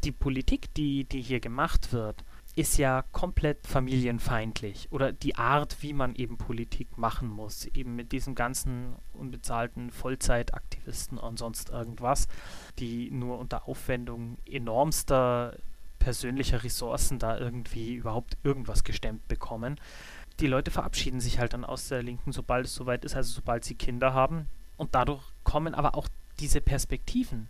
die Politik, die, die hier gemacht wird, ist ja komplett familienfeindlich. Oder die Art, wie man eben Politik machen muss, eben mit diesen ganzen unbezahlten Vollzeitaktivisten und sonst irgendwas, die nur unter Aufwendung enormster persönlicher Ressourcen da irgendwie überhaupt irgendwas gestemmt bekommen die Leute verabschieden sich halt dann aus der Linken, sobald es soweit ist, also sobald sie Kinder haben. Und dadurch kommen aber auch diese Perspektiven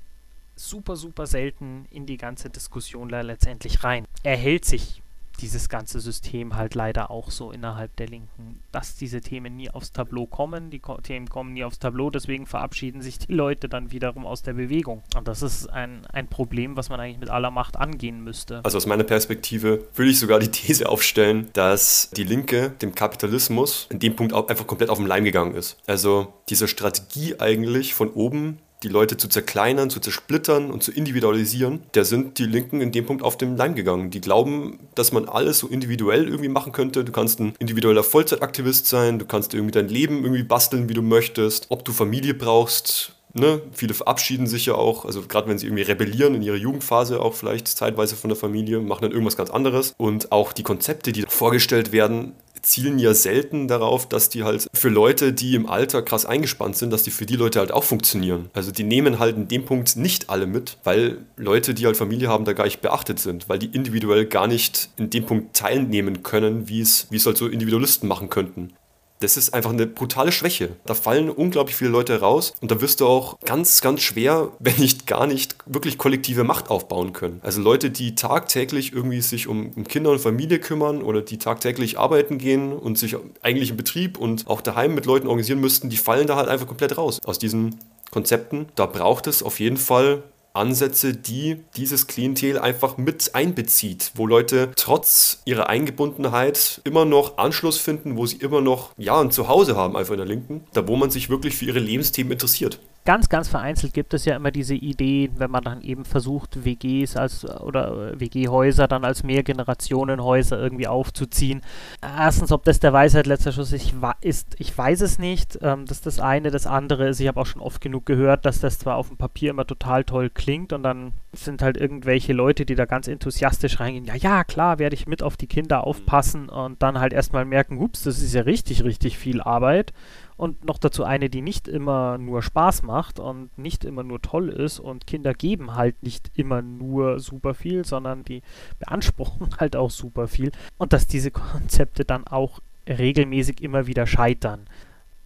super, super selten in die ganze Diskussion letztendlich rein. Er hält sich dieses ganze System halt leider auch so innerhalb der Linken, dass diese Themen nie aufs Tableau kommen, die Ko Themen kommen nie aufs Tableau, deswegen verabschieden sich die Leute dann wiederum aus der Bewegung. Und das ist ein, ein Problem, was man eigentlich mit aller Macht angehen müsste. Also aus meiner Perspektive würde ich sogar die These aufstellen, dass die Linke dem Kapitalismus in dem Punkt auch einfach komplett auf den Leim gegangen ist. Also diese Strategie eigentlich von oben die Leute zu zerkleinern, zu zersplittern und zu individualisieren, da sind die Linken in dem Punkt auf den Leim gegangen. Die glauben, dass man alles so individuell irgendwie machen könnte. Du kannst ein individueller Vollzeitaktivist sein, du kannst irgendwie dein Leben irgendwie basteln, wie du möchtest. Ob du Familie brauchst, Ne, viele verabschieden sich ja auch, also gerade wenn sie irgendwie rebellieren in ihrer Jugendphase auch vielleicht zeitweise von der Familie, machen dann irgendwas ganz anderes. Und auch die Konzepte, die vorgestellt werden, zielen ja selten darauf, dass die halt für Leute, die im Alter krass eingespannt sind, dass die für die Leute halt auch funktionieren. Also die nehmen halt in dem Punkt nicht alle mit, weil Leute, die halt Familie haben, da gar nicht beachtet sind, weil die individuell gar nicht in dem Punkt teilnehmen können, wie es, wie es halt so Individualisten machen könnten das ist einfach eine brutale Schwäche. Da fallen unglaublich viele Leute raus und da wirst du auch ganz, ganz schwer, wenn nicht gar nicht, wirklich kollektive Macht aufbauen können. Also Leute, die tagtäglich irgendwie sich um, Kinder und Familie kümmern oder die tagtäglich arbeiten gehen und sich eigentlich im Betrieb und auch daheim mit Leuten organisieren müssten, die fallen da halt einfach komplett raus aus diesen Konzepten. Da braucht es auf jeden Fall Ansätze, die dieses Klientel einfach mit einbezieht, wo Leute trotz ihrer Eingebundenheit immer noch Anschluss finden, wo sie immer noch ja ein Zuhause haben, einfach in der Linken, da wo man sich wirklich für ihre Lebensthemen interessiert ganz, ganz vereinzelt gibt es ja immer diese Idee, wenn man dann eben versucht, WGs als oder WG-Häuser dann als Mehrgenerationenhäuser irgendwie aufzuziehen. Erstens, ob das der Weisheit letzter Schluss ist, ich weiß es nicht. Ähm, das ist das eine. Das andere ist, ich habe auch schon oft genug gehört, dass das zwar auf dem Papier immer total toll klingt und dann sind halt irgendwelche Leute, die da ganz enthusiastisch reingehen. Ja, ja, klar, werde ich mit auf die Kinder aufpassen und dann halt erstmal merken, ups, das ist ja richtig, richtig viel Arbeit und noch dazu eine, die nicht immer nur Spaß macht und nicht immer nur toll ist und Kinder geben halt nicht immer nur super viel, sondern die beanspruchen halt auch super viel und dass diese Konzepte dann auch regelmäßig immer wieder scheitern.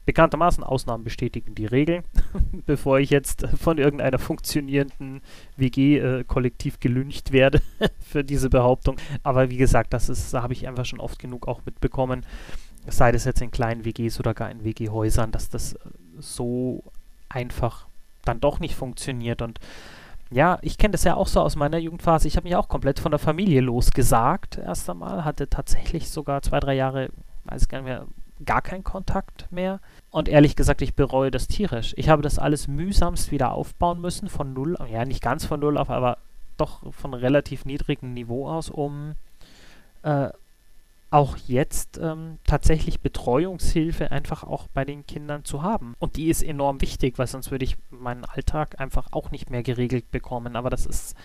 Bekanntermaßen Ausnahmen bestätigen die Regel, bevor ich jetzt von irgendeiner funktionierenden WG äh, kollektiv gelüncht werde für diese Behauptung. Aber wie gesagt, das ist, da habe ich einfach schon oft genug auch mitbekommen, sei das jetzt in kleinen WGs oder gar in WG-Häusern, dass das so einfach dann doch nicht funktioniert. Und ja, ich kenne das ja auch so aus meiner Jugendphase. Ich habe mich auch komplett von der Familie losgesagt. Erst einmal hatte tatsächlich sogar zwei, drei Jahre, weiß gar nicht mehr, gar keinen Kontakt mehr. Und ehrlich gesagt, ich bereue das tierisch. Ich habe das alles mühsamst wieder aufbauen müssen, von null, ja, nicht ganz von null auf, aber doch von relativ niedrigem Niveau aus, um äh, auch jetzt ähm, tatsächlich Betreuungshilfe einfach auch bei den Kindern zu haben. Und die ist enorm wichtig, weil sonst würde ich meinen Alltag einfach auch nicht mehr geregelt bekommen. Aber das ist,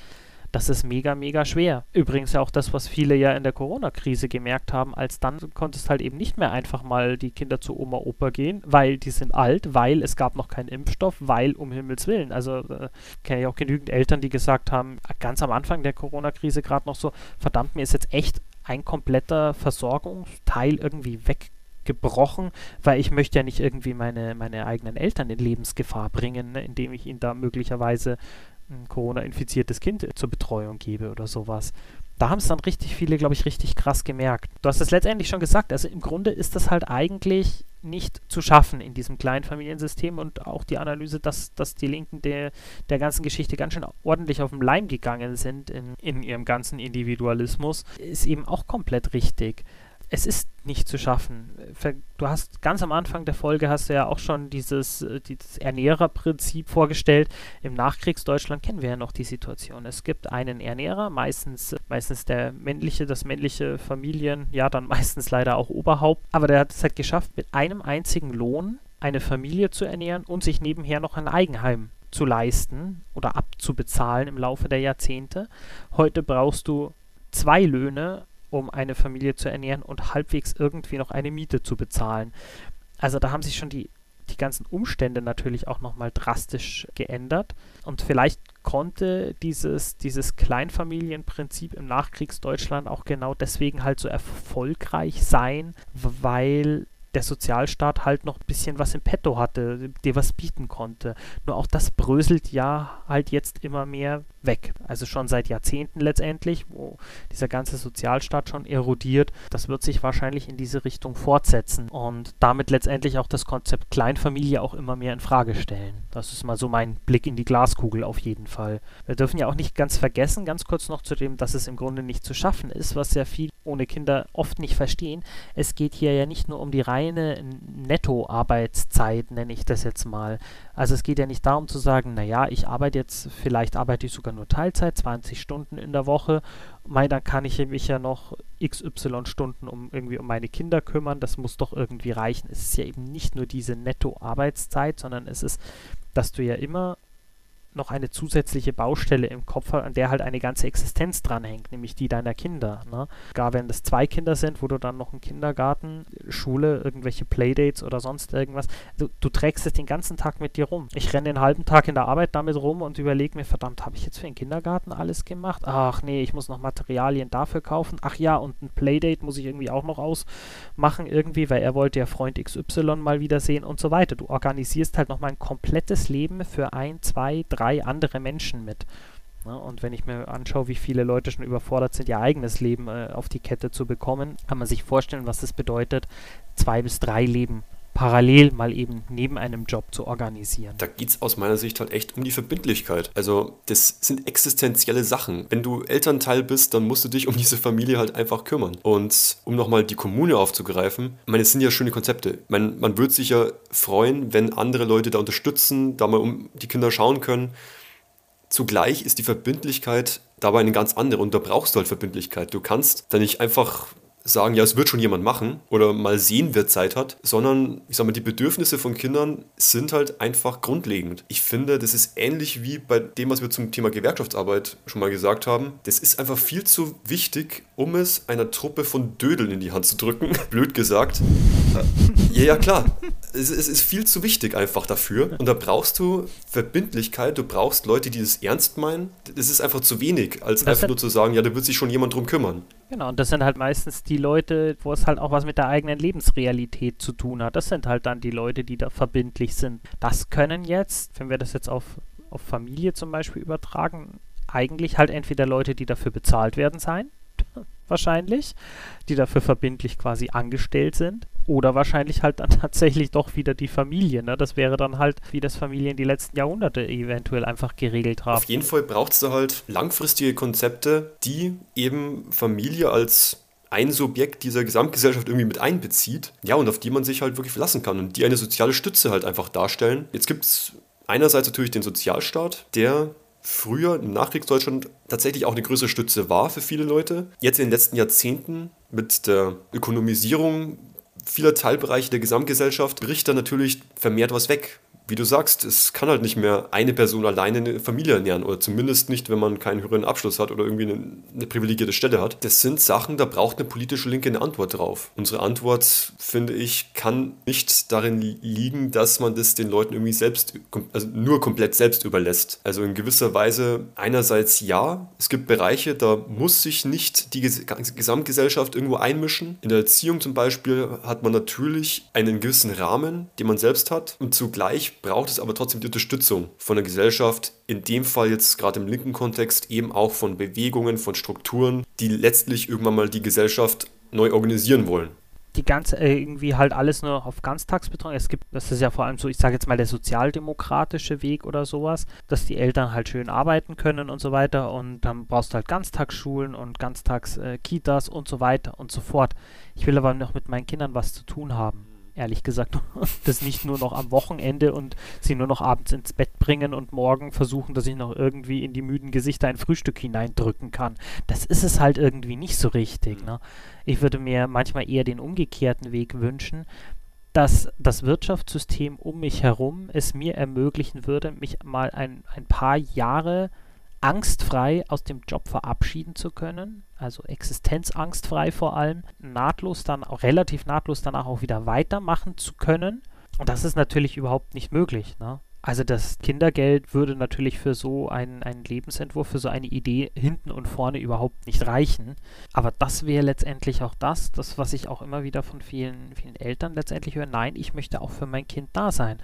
das ist mega, mega schwer. Übrigens ja auch das, was viele ja in der Corona-Krise gemerkt haben, als dann konntest halt eben nicht mehr einfach mal die Kinder zu Oma, Opa gehen, weil die sind alt, weil es gab noch keinen Impfstoff, weil um Himmels Willen. Also äh, kenne ich auch genügend Eltern, die gesagt haben, ganz am Anfang der Corona-Krise gerade noch so, verdammt, mir ist jetzt echt ein kompletter Versorgungsteil irgendwie weggebrochen, weil ich möchte ja nicht irgendwie meine, meine eigenen Eltern in Lebensgefahr bringen, ne, indem ich ihnen da möglicherweise ein Corona-infiziertes Kind zur Betreuung gebe oder sowas. Da haben es dann richtig viele, glaube ich, richtig krass gemerkt. Du hast es letztendlich schon gesagt, also im Grunde ist das halt eigentlich nicht zu schaffen in diesem Kleinfamiliensystem und auch die Analyse, dass, dass die Linken der, der ganzen Geschichte ganz schön ordentlich auf den Leim gegangen sind in, in ihrem ganzen Individualismus, ist eben auch komplett richtig es ist nicht zu schaffen. Du hast ganz am Anfang der Folge hast du ja auch schon dieses, äh, dieses Ernährerprinzip vorgestellt. Im Nachkriegsdeutschland kennen wir ja noch die Situation. Es gibt einen Ernährer, meistens, meistens der männliche, das männliche Familien, ja dann meistens leider auch Oberhaupt, aber der hat es halt geschafft, mit einem einzigen Lohn eine Familie zu ernähren und sich nebenher noch ein Eigenheim zu leisten oder abzubezahlen im Laufe der Jahrzehnte. Heute brauchst du zwei Löhne um eine Familie zu ernähren und halbwegs irgendwie noch eine Miete zu bezahlen. Also da haben sich schon die, die ganzen Umstände natürlich auch nochmal drastisch geändert. Und vielleicht konnte dieses, dieses Kleinfamilienprinzip im Nachkriegsdeutschland auch genau deswegen halt so erfolgreich sein, weil der Sozialstaat halt noch ein bisschen was im Petto hatte, dir was bieten konnte. Nur auch das bröselt ja halt jetzt immer mehr weg. Also schon seit Jahrzehnten letztendlich, wo dieser ganze Sozialstaat schon erodiert. Das wird sich wahrscheinlich in diese Richtung fortsetzen und damit letztendlich auch das Konzept Kleinfamilie auch immer mehr in Frage stellen. Das ist mal so mein Blick in die Glaskugel auf jeden Fall. Wir dürfen ja auch nicht ganz vergessen, ganz kurz noch zu dem, dass es im Grunde nicht zu schaffen ist, was ja viele ohne Kinder oft nicht verstehen. Es geht hier ja nicht nur um die reine Nettoarbeitszeit, nenne ich das jetzt mal. Also es geht ja nicht darum zu sagen, naja, ich arbeite jetzt, vielleicht arbeite ich sogar nur Teilzeit, 20 Stunden in der Woche, Mei, dann kann ich mich ja noch XY Stunden um irgendwie um meine Kinder kümmern, das muss doch irgendwie reichen. Es ist ja eben nicht nur diese Netto-Arbeitszeit, sondern es ist, dass du ja immer noch eine zusätzliche Baustelle im Kopf hat, an der halt eine ganze Existenz dranhängt, nämlich die deiner Kinder. Ne? Gar wenn das zwei Kinder sind, wo du dann noch einen Kindergarten, Schule, irgendwelche Playdates oder sonst irgendwas, du, du trägst es den ganzen Tag mit dir rum. Ich renne den halben Tag in der Arbeit damit rum und überlege mir, verdammt, habe ich jetzt für den Kindergarten alles gemacht? Ach nee, ich muss noch Materialien dafür kaufen. Ach ja, und ein Playdate muss ich irgendwie auch noch ausmachen irgendwie, weil er wollte ja Freund XY mal wiedersehen und so weiter. Du organisierst halt noch mal ein komplettes Leben für ein, zwei, drei drei andere Menschen mit. Ja, und wenn ich mir anschaue, wie viele Leute schon überfordert sind, ihr eigenes Leben äh, auf die Kette zu bekommen, kann man sich vorstellen, was es bedeutet, zwei bis drei Leben parallel mal eben neben einem Job zu organisieren. Da geht es aus meiner Sicht halt echt um die Verbindlichkeit. Also das sind existenzielle Sachen. Wenn du Elternteil bist, dann musst du dich um diese Familie halt einfach kümmern. Und um nochmal die Kommune aufzugreifen, ich meine, es sind ja schöne Konzepte. Man, man würde sich ja freuen, wenn andere Leute da unterstützen, da mal um die Kinder schauen können. Zugleich ist die Verbindlichkeit dabei eine ganz andere und da brauchst du halt Verbindlichkeit. Du kannst da nicht einfach sagen, ja, es wird schon jemand machen oder mal sehen, wer Zeit hat, sondern ich sag mal, die Bedürfnisse von Kindern sind halt einfach grundlegend. Ich finde, das ist ähnlich wie bei dem, was wir zum Thema Gewerkschaftsarbeit schon mal gesagt haben. Das ist einfach viel zu wichtig, um es einer Truppe von Dödeln in die Hand zu drücken. Blöd gesagt. Ja, ja, klar. Es, es, ist viel zu wichtig einfach dafür. Und da brauchst du Verbindlichkeit, du brauchst Leute, die das ernst meinen. Das ist einfach zu wenig, als das einfach nur zu sagen, ja, da wird sich schon jemand drum kümmern. Genau, und das sind halt meistens die Leute, wo es halt auch was mit der eigenen Lebensrealität zu tun hat. Das sind halt dann die Leute, die da verbindlich sind. Das können jetzt, wenn wir das jetzt auf, auf Familie zum Beispiel übertragen, eigentlich halt entweder Leute, die dafür bezahlt werden sein, wahrscheinlich, die dafür verbindlich quasi angestellt sind. Oder wahrscheinlich halt dann tatsächlich doch wieder die Familie. Ne? Das wäre dann halt, wie das Familien die letzten Jahrhunderte eventuell einfach geregelt haben. Auf jeden Fall braucht es da halt langfristige Konzepte, die eben Familie als ein Subjekt dieser Gesamtgesellschaft irgendwie mit einbezieht. Ja, und auf die man sich halt wirklich verlassen kann und die eine soziale Stütze halt einfach darstellen. Jetzt gibt es einerseits natürlich den Sozialstaat, der früher im Nachkriegsdeutschland tatsächlich auch eine größere Stütze war für viele Leute. Jetzt in den letzten Jahrzehnten mit der Ökonomisierung vieler Teilbereiche der Gesamtgesellschaft bricht da natürlich vermehrt was weg wie du sagst, es kann halt nicht mehr eine Person alleine eine Familie ernähren oder zumindest nicht, wenn man keinen höheren Abschluss hat oder irgendwie eine, eine, privilegierte Stelle hat. Das sind Sachen, da braucht eine politische Linke eine Antwort drauf. Unsere Antwort, finde ich, kann nicht darin liegen, dass man das den Leuten irgendwie selbst, also nur komplett selbst überlässt. Also in gewisser Weise einerseits ja, es gibt Bereiche, da muss sich nicht die Gesamtgesellschaft irgendwo einmischen. In der Erziehung zum Beispiel hat man natürlich einen gewissen Rahmen, den man selbst hat und zugleich braucht es aber trotzdem die Unterstützung von der Gesellschaft, in dem Fall jetzt gerade im linken Kontext eben auch von Bewegungen, von Strukturen, die letztlich irgendwann mal die Gesellschaft neu organisieren wollen die ganze äh, irgendwie halt alles nur auf Ganztagsbetreuung. Es gibt, das ist ja vor allem so, ich sage jetzt mal der sozialdemokratische Weg oder sowas, dass die Eltern halt schön arbeiten können und so weiter und dann brauchst du halt Ganztagsschulen und Ganztagskitas äh, und so weiter und so fort. Ich will aber noch mit meinen Kindern was zu tun haben ehrlich gesagt, das nicht nur noch am Wochenende und sie nur noch abends ins Bett bringen und morgen versuchen, dass ich noch irgendwie in die müden Gesichter ein Frühstück hineindrücken kann. Das ist es halt irgendwie nicht so richtig. Ne? Ich würde mir manchmal eher den umgekehrten Weg wünschen, dass das Wirtschaftssystem um mich herum es mir ermöglichen würde, mich mal ein, ein paar Jahre angstfrei aus dem Job verabschieden zu können, also existenzangstfrei vor allem, nahtlos dann auch relativ nahtlos danach auch wieder weitermachen zu können. Und das ist natürlich überhaupt nicht möglich. Ne? Also das Kindergeld würde natürlich für so einen, einen Lebensentwurf, für so eine Idee hinten und vorne überhaupt nicht reichen. Aber das wäre letztendlich auch das, das, was ich auch immer wieder von vielen, vielen Eltern letztendlich höre. Nein, ich möchte auch für mein Kind da sein.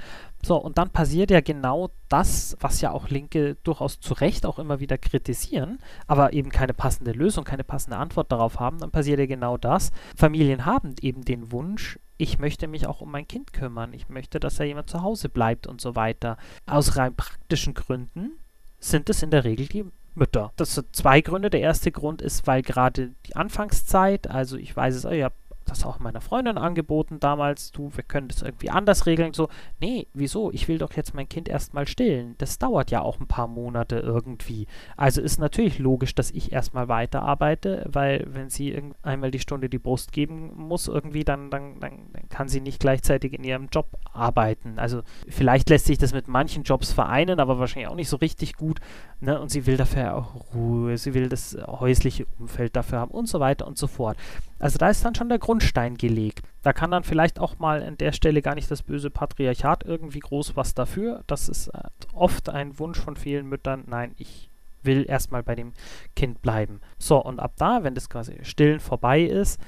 So, und dann passiert ja genau das, was ja auch Linke durchaus zu Recht auch immer wieder kritisieren, aber eben keine passende Lösung, keine passende Antwort darauf haben. Dann passiert ja genau das. Familien haben eben den Wunsch, ich möchte mich auch um mein Kind kümmern, ich möchte, dass da jemand zu Hause bleibt und so weiter. Aus rein praktischen Gründen sind es in der Regel die Mütter. Das sind zwei Gründe. Der erste Grund ist, weil gerade die Anfangszeit, also ich weiß es, ich habe das auch meiner Freundin angeboten damals, du, wir können das irgendwie anders regeln. So, nee, wieso? Ich will doch jetzt mein Kind erstmal stillen. Das dauert ja auch ein paar Monate irgendwie. Also ist natürlich logisch, dass ich erstmal weiterarbeite, weil wenn sie einmal die Stunde die Brust geben muss, irgendwie, dann, dann, dann, kann sie nicht gleichzeitig in ihrem Job arbeiten. Also vielleicht lässt sich das mit manchen Jobs vereinen, aber wahrscheinlich auch nicht so richtig gut. Ne? Und sie will dafür auch Ruhe, sie will das häusliche Umfeld dafür haben und so weiter und so fort. Also da ist dann schon der Grundstein gelegt. Da kann dann vielleicht auch mal an der Stelle gar nicht das böse Patriarchat irgendwie groß was dafür. Das ist äh, oft ein Wunsch von vielen Müttern. Nein, ich will erstmal bei dem Kind bleiben. So, und ab da, wenn das quasi Stillen vorbei ist,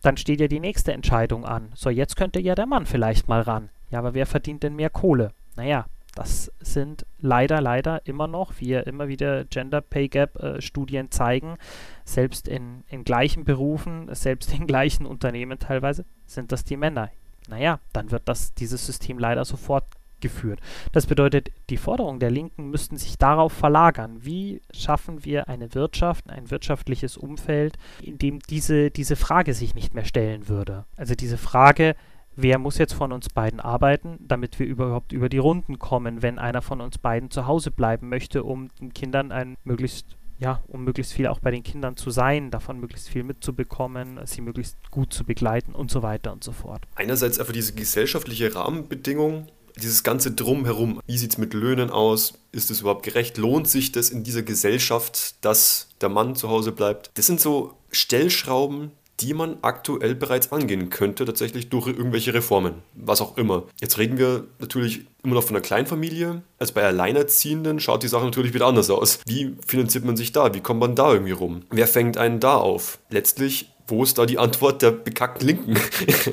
dann steht ja die nächste Entscheidung an. So, jetzt könnte ja der Mann vielleicht mal ran. Ja, aber wer verdient denn mehr Kohle? Naja, das sind leider, leider immer noch, wie ja immer wieder Gender Pay Gap äh, Studien zeigen, selbst in, in gleichen Berufen, selbst in gleichen Unternehmen teilweise, sind das die Männer. Naja, dann wird das, dieses System leider sofort geführt. Das bedeutet, die Forderungen der Linken müssten sich darauf verlagern. Wie schaffen wir eine Wirtschaft, ein wirtschaftliches Umfeld, in dem diese, diese Frage sich nicht mehr stellen würde? Also diese Frage, wer muss jetzt von uns beiden arbeiten, damit wir überhaupt über die Runden kommen, wenn einer von uns beiden zu Hause bleiben möchte, um den Kindern ein möglichst ja, um möglichst viel auch bei den Kindern zu sein, davon möglichst viel mitzubekommen, sie möglichst gut zu begleiten und so weiter und so fort. Einerseits einfach diese gesellschaftliche Rahmenbedingung, dieses ganze Drumherum. Wie sieht es mit Löhnen aus? Ist es überhaupt gerecht? Lohnt sich das in dieser Gesellschaft, dass der Mann zu Hause bleibt? Das sind so Stellschrauben, die man aktuell bereits angehen könnte, tatsächlich durch irgendwelche Reformen, was auch immer. Jetzt reden wir natürlich immer noch von einer Kleinfamilie. Also bei Alleinerziehenden schaut die Sache natürlich wieder anders aus. Wie finanziert man sich da? Wie kommt man da irgendwie rum? Wer fängt einen da auf? Letztlich, wo ist da die Antwort der bekackten Linken?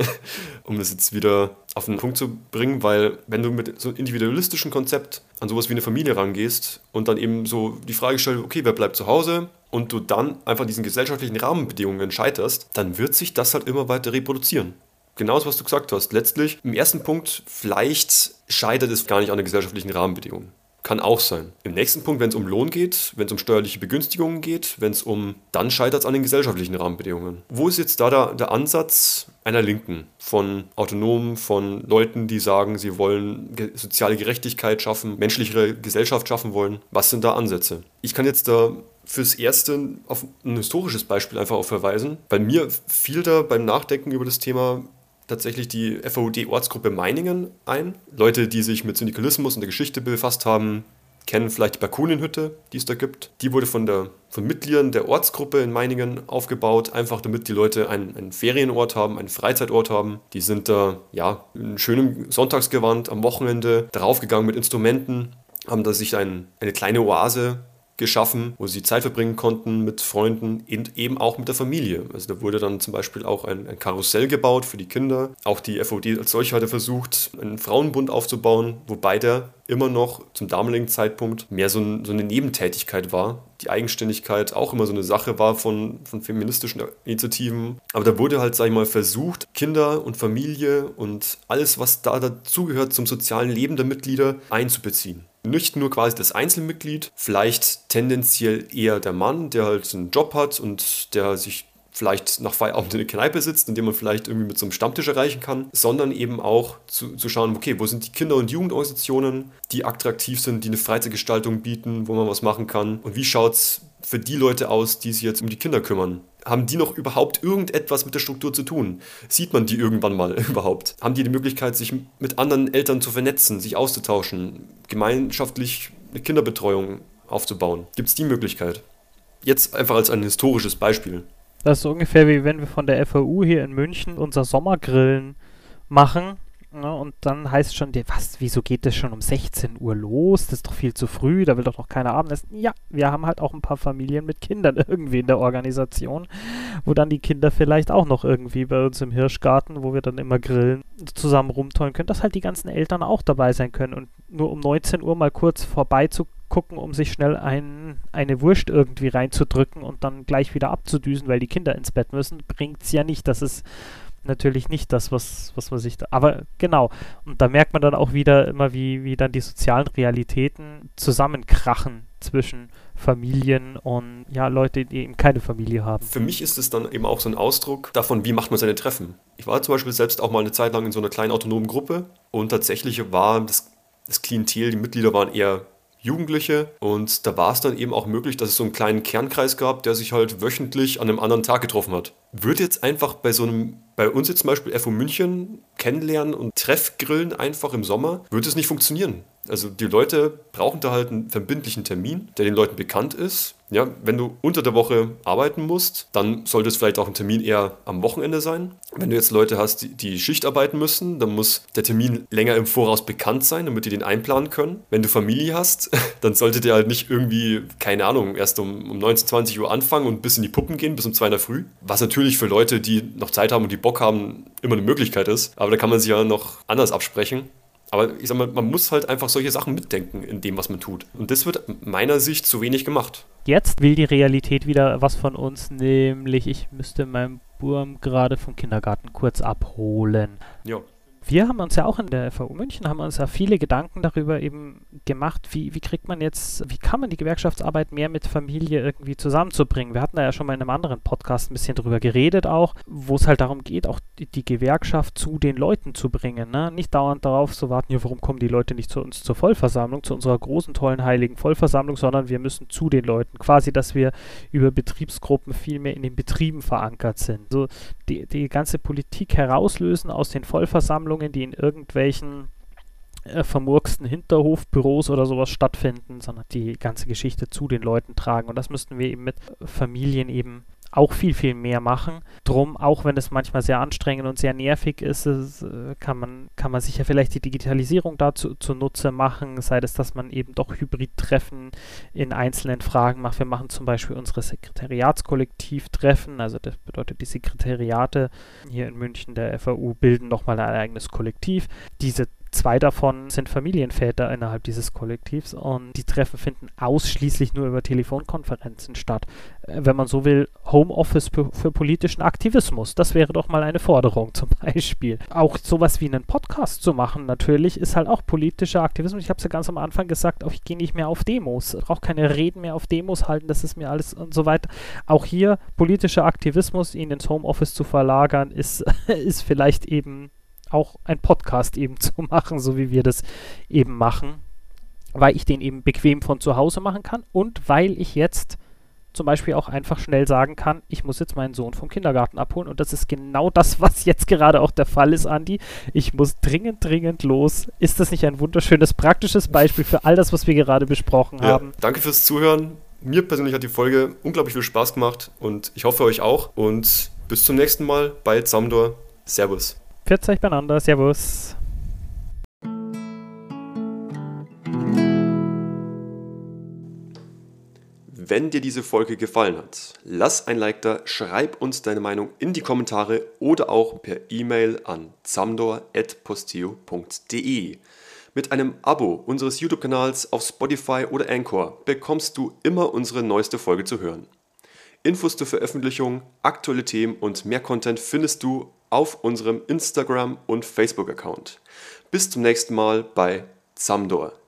um das jetzt wieder auf den Punkt zu bringen, weil wenn du mit so einem individualistischen Konzept an sowas wie eine Familie rangehst und dann eben so die Frage stellst, okay, wer bleibt zu Hause, und du dann einfach diesen gesellschaftlichen Rahmenbedingungen scheiterst, dann wird sich das halt immer weiter reproduzieren. Genauso, was du gesagt hast. Letztlich, im ersten Punkt, vielleicht scheitert es gar nicht an den gesellschaftlichen Rahmenbedingungen. Kann auch sein. Im nächsten Punkt, wenn es um Lohn geht, wenn es um steuerliche Begünstigungen geht, wenn es um, dann scheitert es an den gesellschaftlichen Rahmenbedingungen. Wo ist jetzt da der, der Ansatz einer Linken? Von Autonomen, von Leuten, die sagen, sie wollen ge soziale Gerechtigkeit schaffen, menschlichere Gesellschaft schaffen wollen. Was sind da Ansätze? Ich kann jetzt da fürs Erste auf ein historisches Beispiel einfach auch verweisen. Bei mir fiel da beim Nachdenken über das Thema tatsächlich die FAUD-Ortsgruppe Meiningen ein. Leute, die sich mit Syndikalismus und der Geschichte befasst haben, kennen vielleicht die Bakunienhütte, die es da gibt. Die wurde von, der, von Mitgliedern der Ortsgruppe in Meiningen aufgebaut, einfach damit die Leute einen, einen Ferienort haben, einen Freizeitort haben. Die sind da, ja, in schönem Sonntagsgewand am Wochenende draufgegangen mit Instrumenten, haben da sich ein, eine kleine Oase geschaffen, wo sie Zeit verbringen konnten mit Freunden und eben auch mit der Familie. Also da wurde dann zum Beispiel auch ein, ein Karussell gebaut für die Kinder. Auch die FOD als solche hatte versucht, einen Frauenbund aufzubauen, wobei der immer noch zum damaligen Zeitpunkt mehr so, ein, so, eine Nebentätigkeit war. Die Eigenständigkeit auch immer so eine Sache war von, von feministischen Initiativen. Aber da wurde halt, sag ich mal, versucht, Kinder und Familie und alles, was da dazugehört zum sozialen Leben der Mitglieder einzubeziehen nicht nur quasi das Einzelmitglied, vielleicht tendenziell eher der Mann, der halt einen Job hat und der sich vielleicht nach Feierabend in der Kneipe sitzt, indem man vielleicht irgendwie mit so einem Stammtisch erreichen kann, sondern eben auch zu, zu schauen, okay, wo sind die Kinder- und Jugendorganisationen, die attraktiv sind, die eine Freizeitgestaltung bieten, wo man was machen kann und wie schaut es für die Leute aus, die sich jetzt um die Kinder kümmern? Haben die noch überhaupt irgendetwas mit der Struktur zu tun? Sieht man die irgendwann mal überhaupt? Haben die die Möglichkeit, sich mit anderen Eltern zu vernetzen, sich auszutauschen, gemeinschaftlich eine Kinderbetreuung aufzubauen? Gibt es die Möglichkeit? Jetzt einfach als ein historisches Beispiel. Das ist so ungefähr wie wenn wir von der FAU hier in München unser Sommergrillen machen. Ne, und dann heißt schon, was, wieso geht das schon um 16 Uhr los? Das ist doch viel zu früh, da will doch noch keiner Abendessen. Ja, wir haben halt auch ein paar Familien mit Kindern irgendwie in der Organisation, wo dann die Kinder vielleicht auch noch irgendwie bei uns im Hirschgarten, wo wir dann immer grillen, zusammen rumtollen können, dass halt die ganzen Eltern auch dabei sein können und nur um 19 Uhr mal kurz vorbeizugucken, um sich schnell ein, eine Wurst irgendwie reinzudrücken und dann gleich wieder abzudüsen, weil die Kinder ins Bett müssen, bringt es ja nicht. Das ist natürlich nicht das, was, was man sich da. Aber genau. Und da merkt man dann auch wieder immer, wie, wie dann die sozialen Realitäten zusammenkrachen zwischen Familien und ja, Leute, die eben keine Familie haben. Für mich ist es dann eben auch so ein Ausdruck davon, wie macht man seine Treffen. Ich war zum Beispiel selbst auch mal eine Zeit lang in so einer kleinen autonomen Gruppe und tatsächlich war das, das Klientel, die Mitglieder waren eher Jugendliche und da war es dann eben auch möglich, dass es so einen kleinen Kernkreis gab, der sich halt wöchentlich an einem anderen Tag getroffen hat. Wird jetzt einfach bei so einem, bei uns jetzt zum Beispiel FO München kennenlernen und Treffgrillen einfach im Sommer, würde es nicht funktionieren. Also die Leute brauchen da halt einen verbindlichen Termin, der den Leuten bekannt ist. Ja, wenn du unter der Woche arbeiten musst, dann sollte es vielleicht auch ein Termin eher am Wochenende sein. Wenn du jetzt Leute hast, die, die Schicht arbeiten müssen, dann muss der Termin länger im Voraus bekannt sein, damit die den einplanen können. Wenn du Familie hast, dann sollte der halt nicht irgendwie, keine Ahnung, erst um, um 19, 20 Uhr anfangen und bis in die Puppen gehen, bis um 2 in der Früh. Was natürlich für Leute, die noch Zeit haben und die Bock haben, immer eine Möglichkeit ist. Aber da kann man sich ja noch anders absprechen. Aber ich sag mal, man muss halt einfach solche Sachen mitdenken in dem, was man tut. Und das wird meiner Sicht zu wenig gemacht. Jetzt will die Realität wieder was von uns, nämlich ich müsste meinen Burm gerade vom Kindergarten kurz abholen. Ja wir haben uns ja auch in der FAU München, haben uns ja viele Gedanken darüber eben gemacht, wie, wie kriegt man jetzt, wie kann man die Gewerkschaftsarbeit mehr mit Familie irgendwie zusammenzubringen. Wir hatten da ja schon mal in einem anderen Podcast ein bisschen drüber geredet auch, wo es halt darum geht, auch die, die Gewerkschaft zu den Leuten zu bringen. Ne? Nicht dauernd darauf zu warten, ja, warum kommen die Leute nicht zu uns zur Vollversammlung, zu unserer großen, tollen, heiligen Vollversammlung, sondern wir müssen zu den Leuten. Quasi, dass wir über Betriebsgruppen viel mehr in den Betrieben verankert sind. So die, die ganze Politik herauslösen aus den Vollversammlungen Versammlungen, die in irgendwelchen äh, vermurksten Hinterhofbüros oder sowas stattfinden, sondern die ganze Geschichte zu den Leuten tragen. Und das müssten wir eben mit Familien eben auch viel, viel mehr machen. Drum, auch wenn es manchmal sehr anstrengend und sehr nervig ist, ist äh, kann, man, kann man sich ja vielleicht die Digitalisierung dazu zunutze machen, sei es, dass man eben doch Hybrid-Treffen in einzelnen Fragen macht. Wir machen zum Beispiel unsere Sekretariatskollektiv-Treffen, also das bedeutet, die Sekretariate hier in München der FAU bilden nochmal ein eigenes Kollektiv. Diese Zwei davon sind Familienväter innerhalb dieses Kollektivs und die Treffen finden ausschließlich nur über Telefonkonferenzen statt. Äh, wenn man so will, Homeoffice für, politischen Aktivismus. Das wäre doch mal eine Forderung zum Beispiel. Auch sowas wie einen Podcast zu machen, natürlich, ist halt auch politischer Aktivismus. Ich habe es ja ganz am Anfang gesagt, auch ich gehe nicht mehr auf Demos. Brauche keine Reden mehr auf Demos halten, das ist mir alles und so weiter. Auch hier politischer Aktivismus, ihn ins Homeoffice zu verlagern, ist, ist vielleicht eben auch ein Podcast eben zu machen, so wie wir das eben machen, weil ich den eben bequem von zu Hause machen kann und weil ich jetzt zum Beispiel auch einfach schnell sagen kann, ich muss jetzt meinen Sohn vom Kindergarten abholen und das ist genau das, was jetzt gerade auch der Fall ist, Andi. Ich muss dringend, dringend los. Ist das nicht ein wunderschönes, praktisches Beispiel für all das, was wir gerade besprochen ja, haben? Danke fürs Zuhören. Mir persönlich hat die Folge unglaublich viel Spaß gemacht und ich hoffe euch auch. Und bis zum nächsten Mal bei Zamdor. Servus. Pfiat euch beieinander. Servus. Wenn dir diese Folge gefallen hat, lass ein Like da, schreib uns deine Meinung in die Kommentare oder auch per E-Mail an zamdor.posteo.de. Mit einem Abo unseres YouTube-Kanals auf Spotify oder Anchor bekommst du immer unsere neueste Folge zu hören. Infos zur Veröffentlichung, aktuelle Themen und mehr Content findest du auf unserem Instagram- und Facebook-Account. Bis zum nächsten Mal bei Zamdor.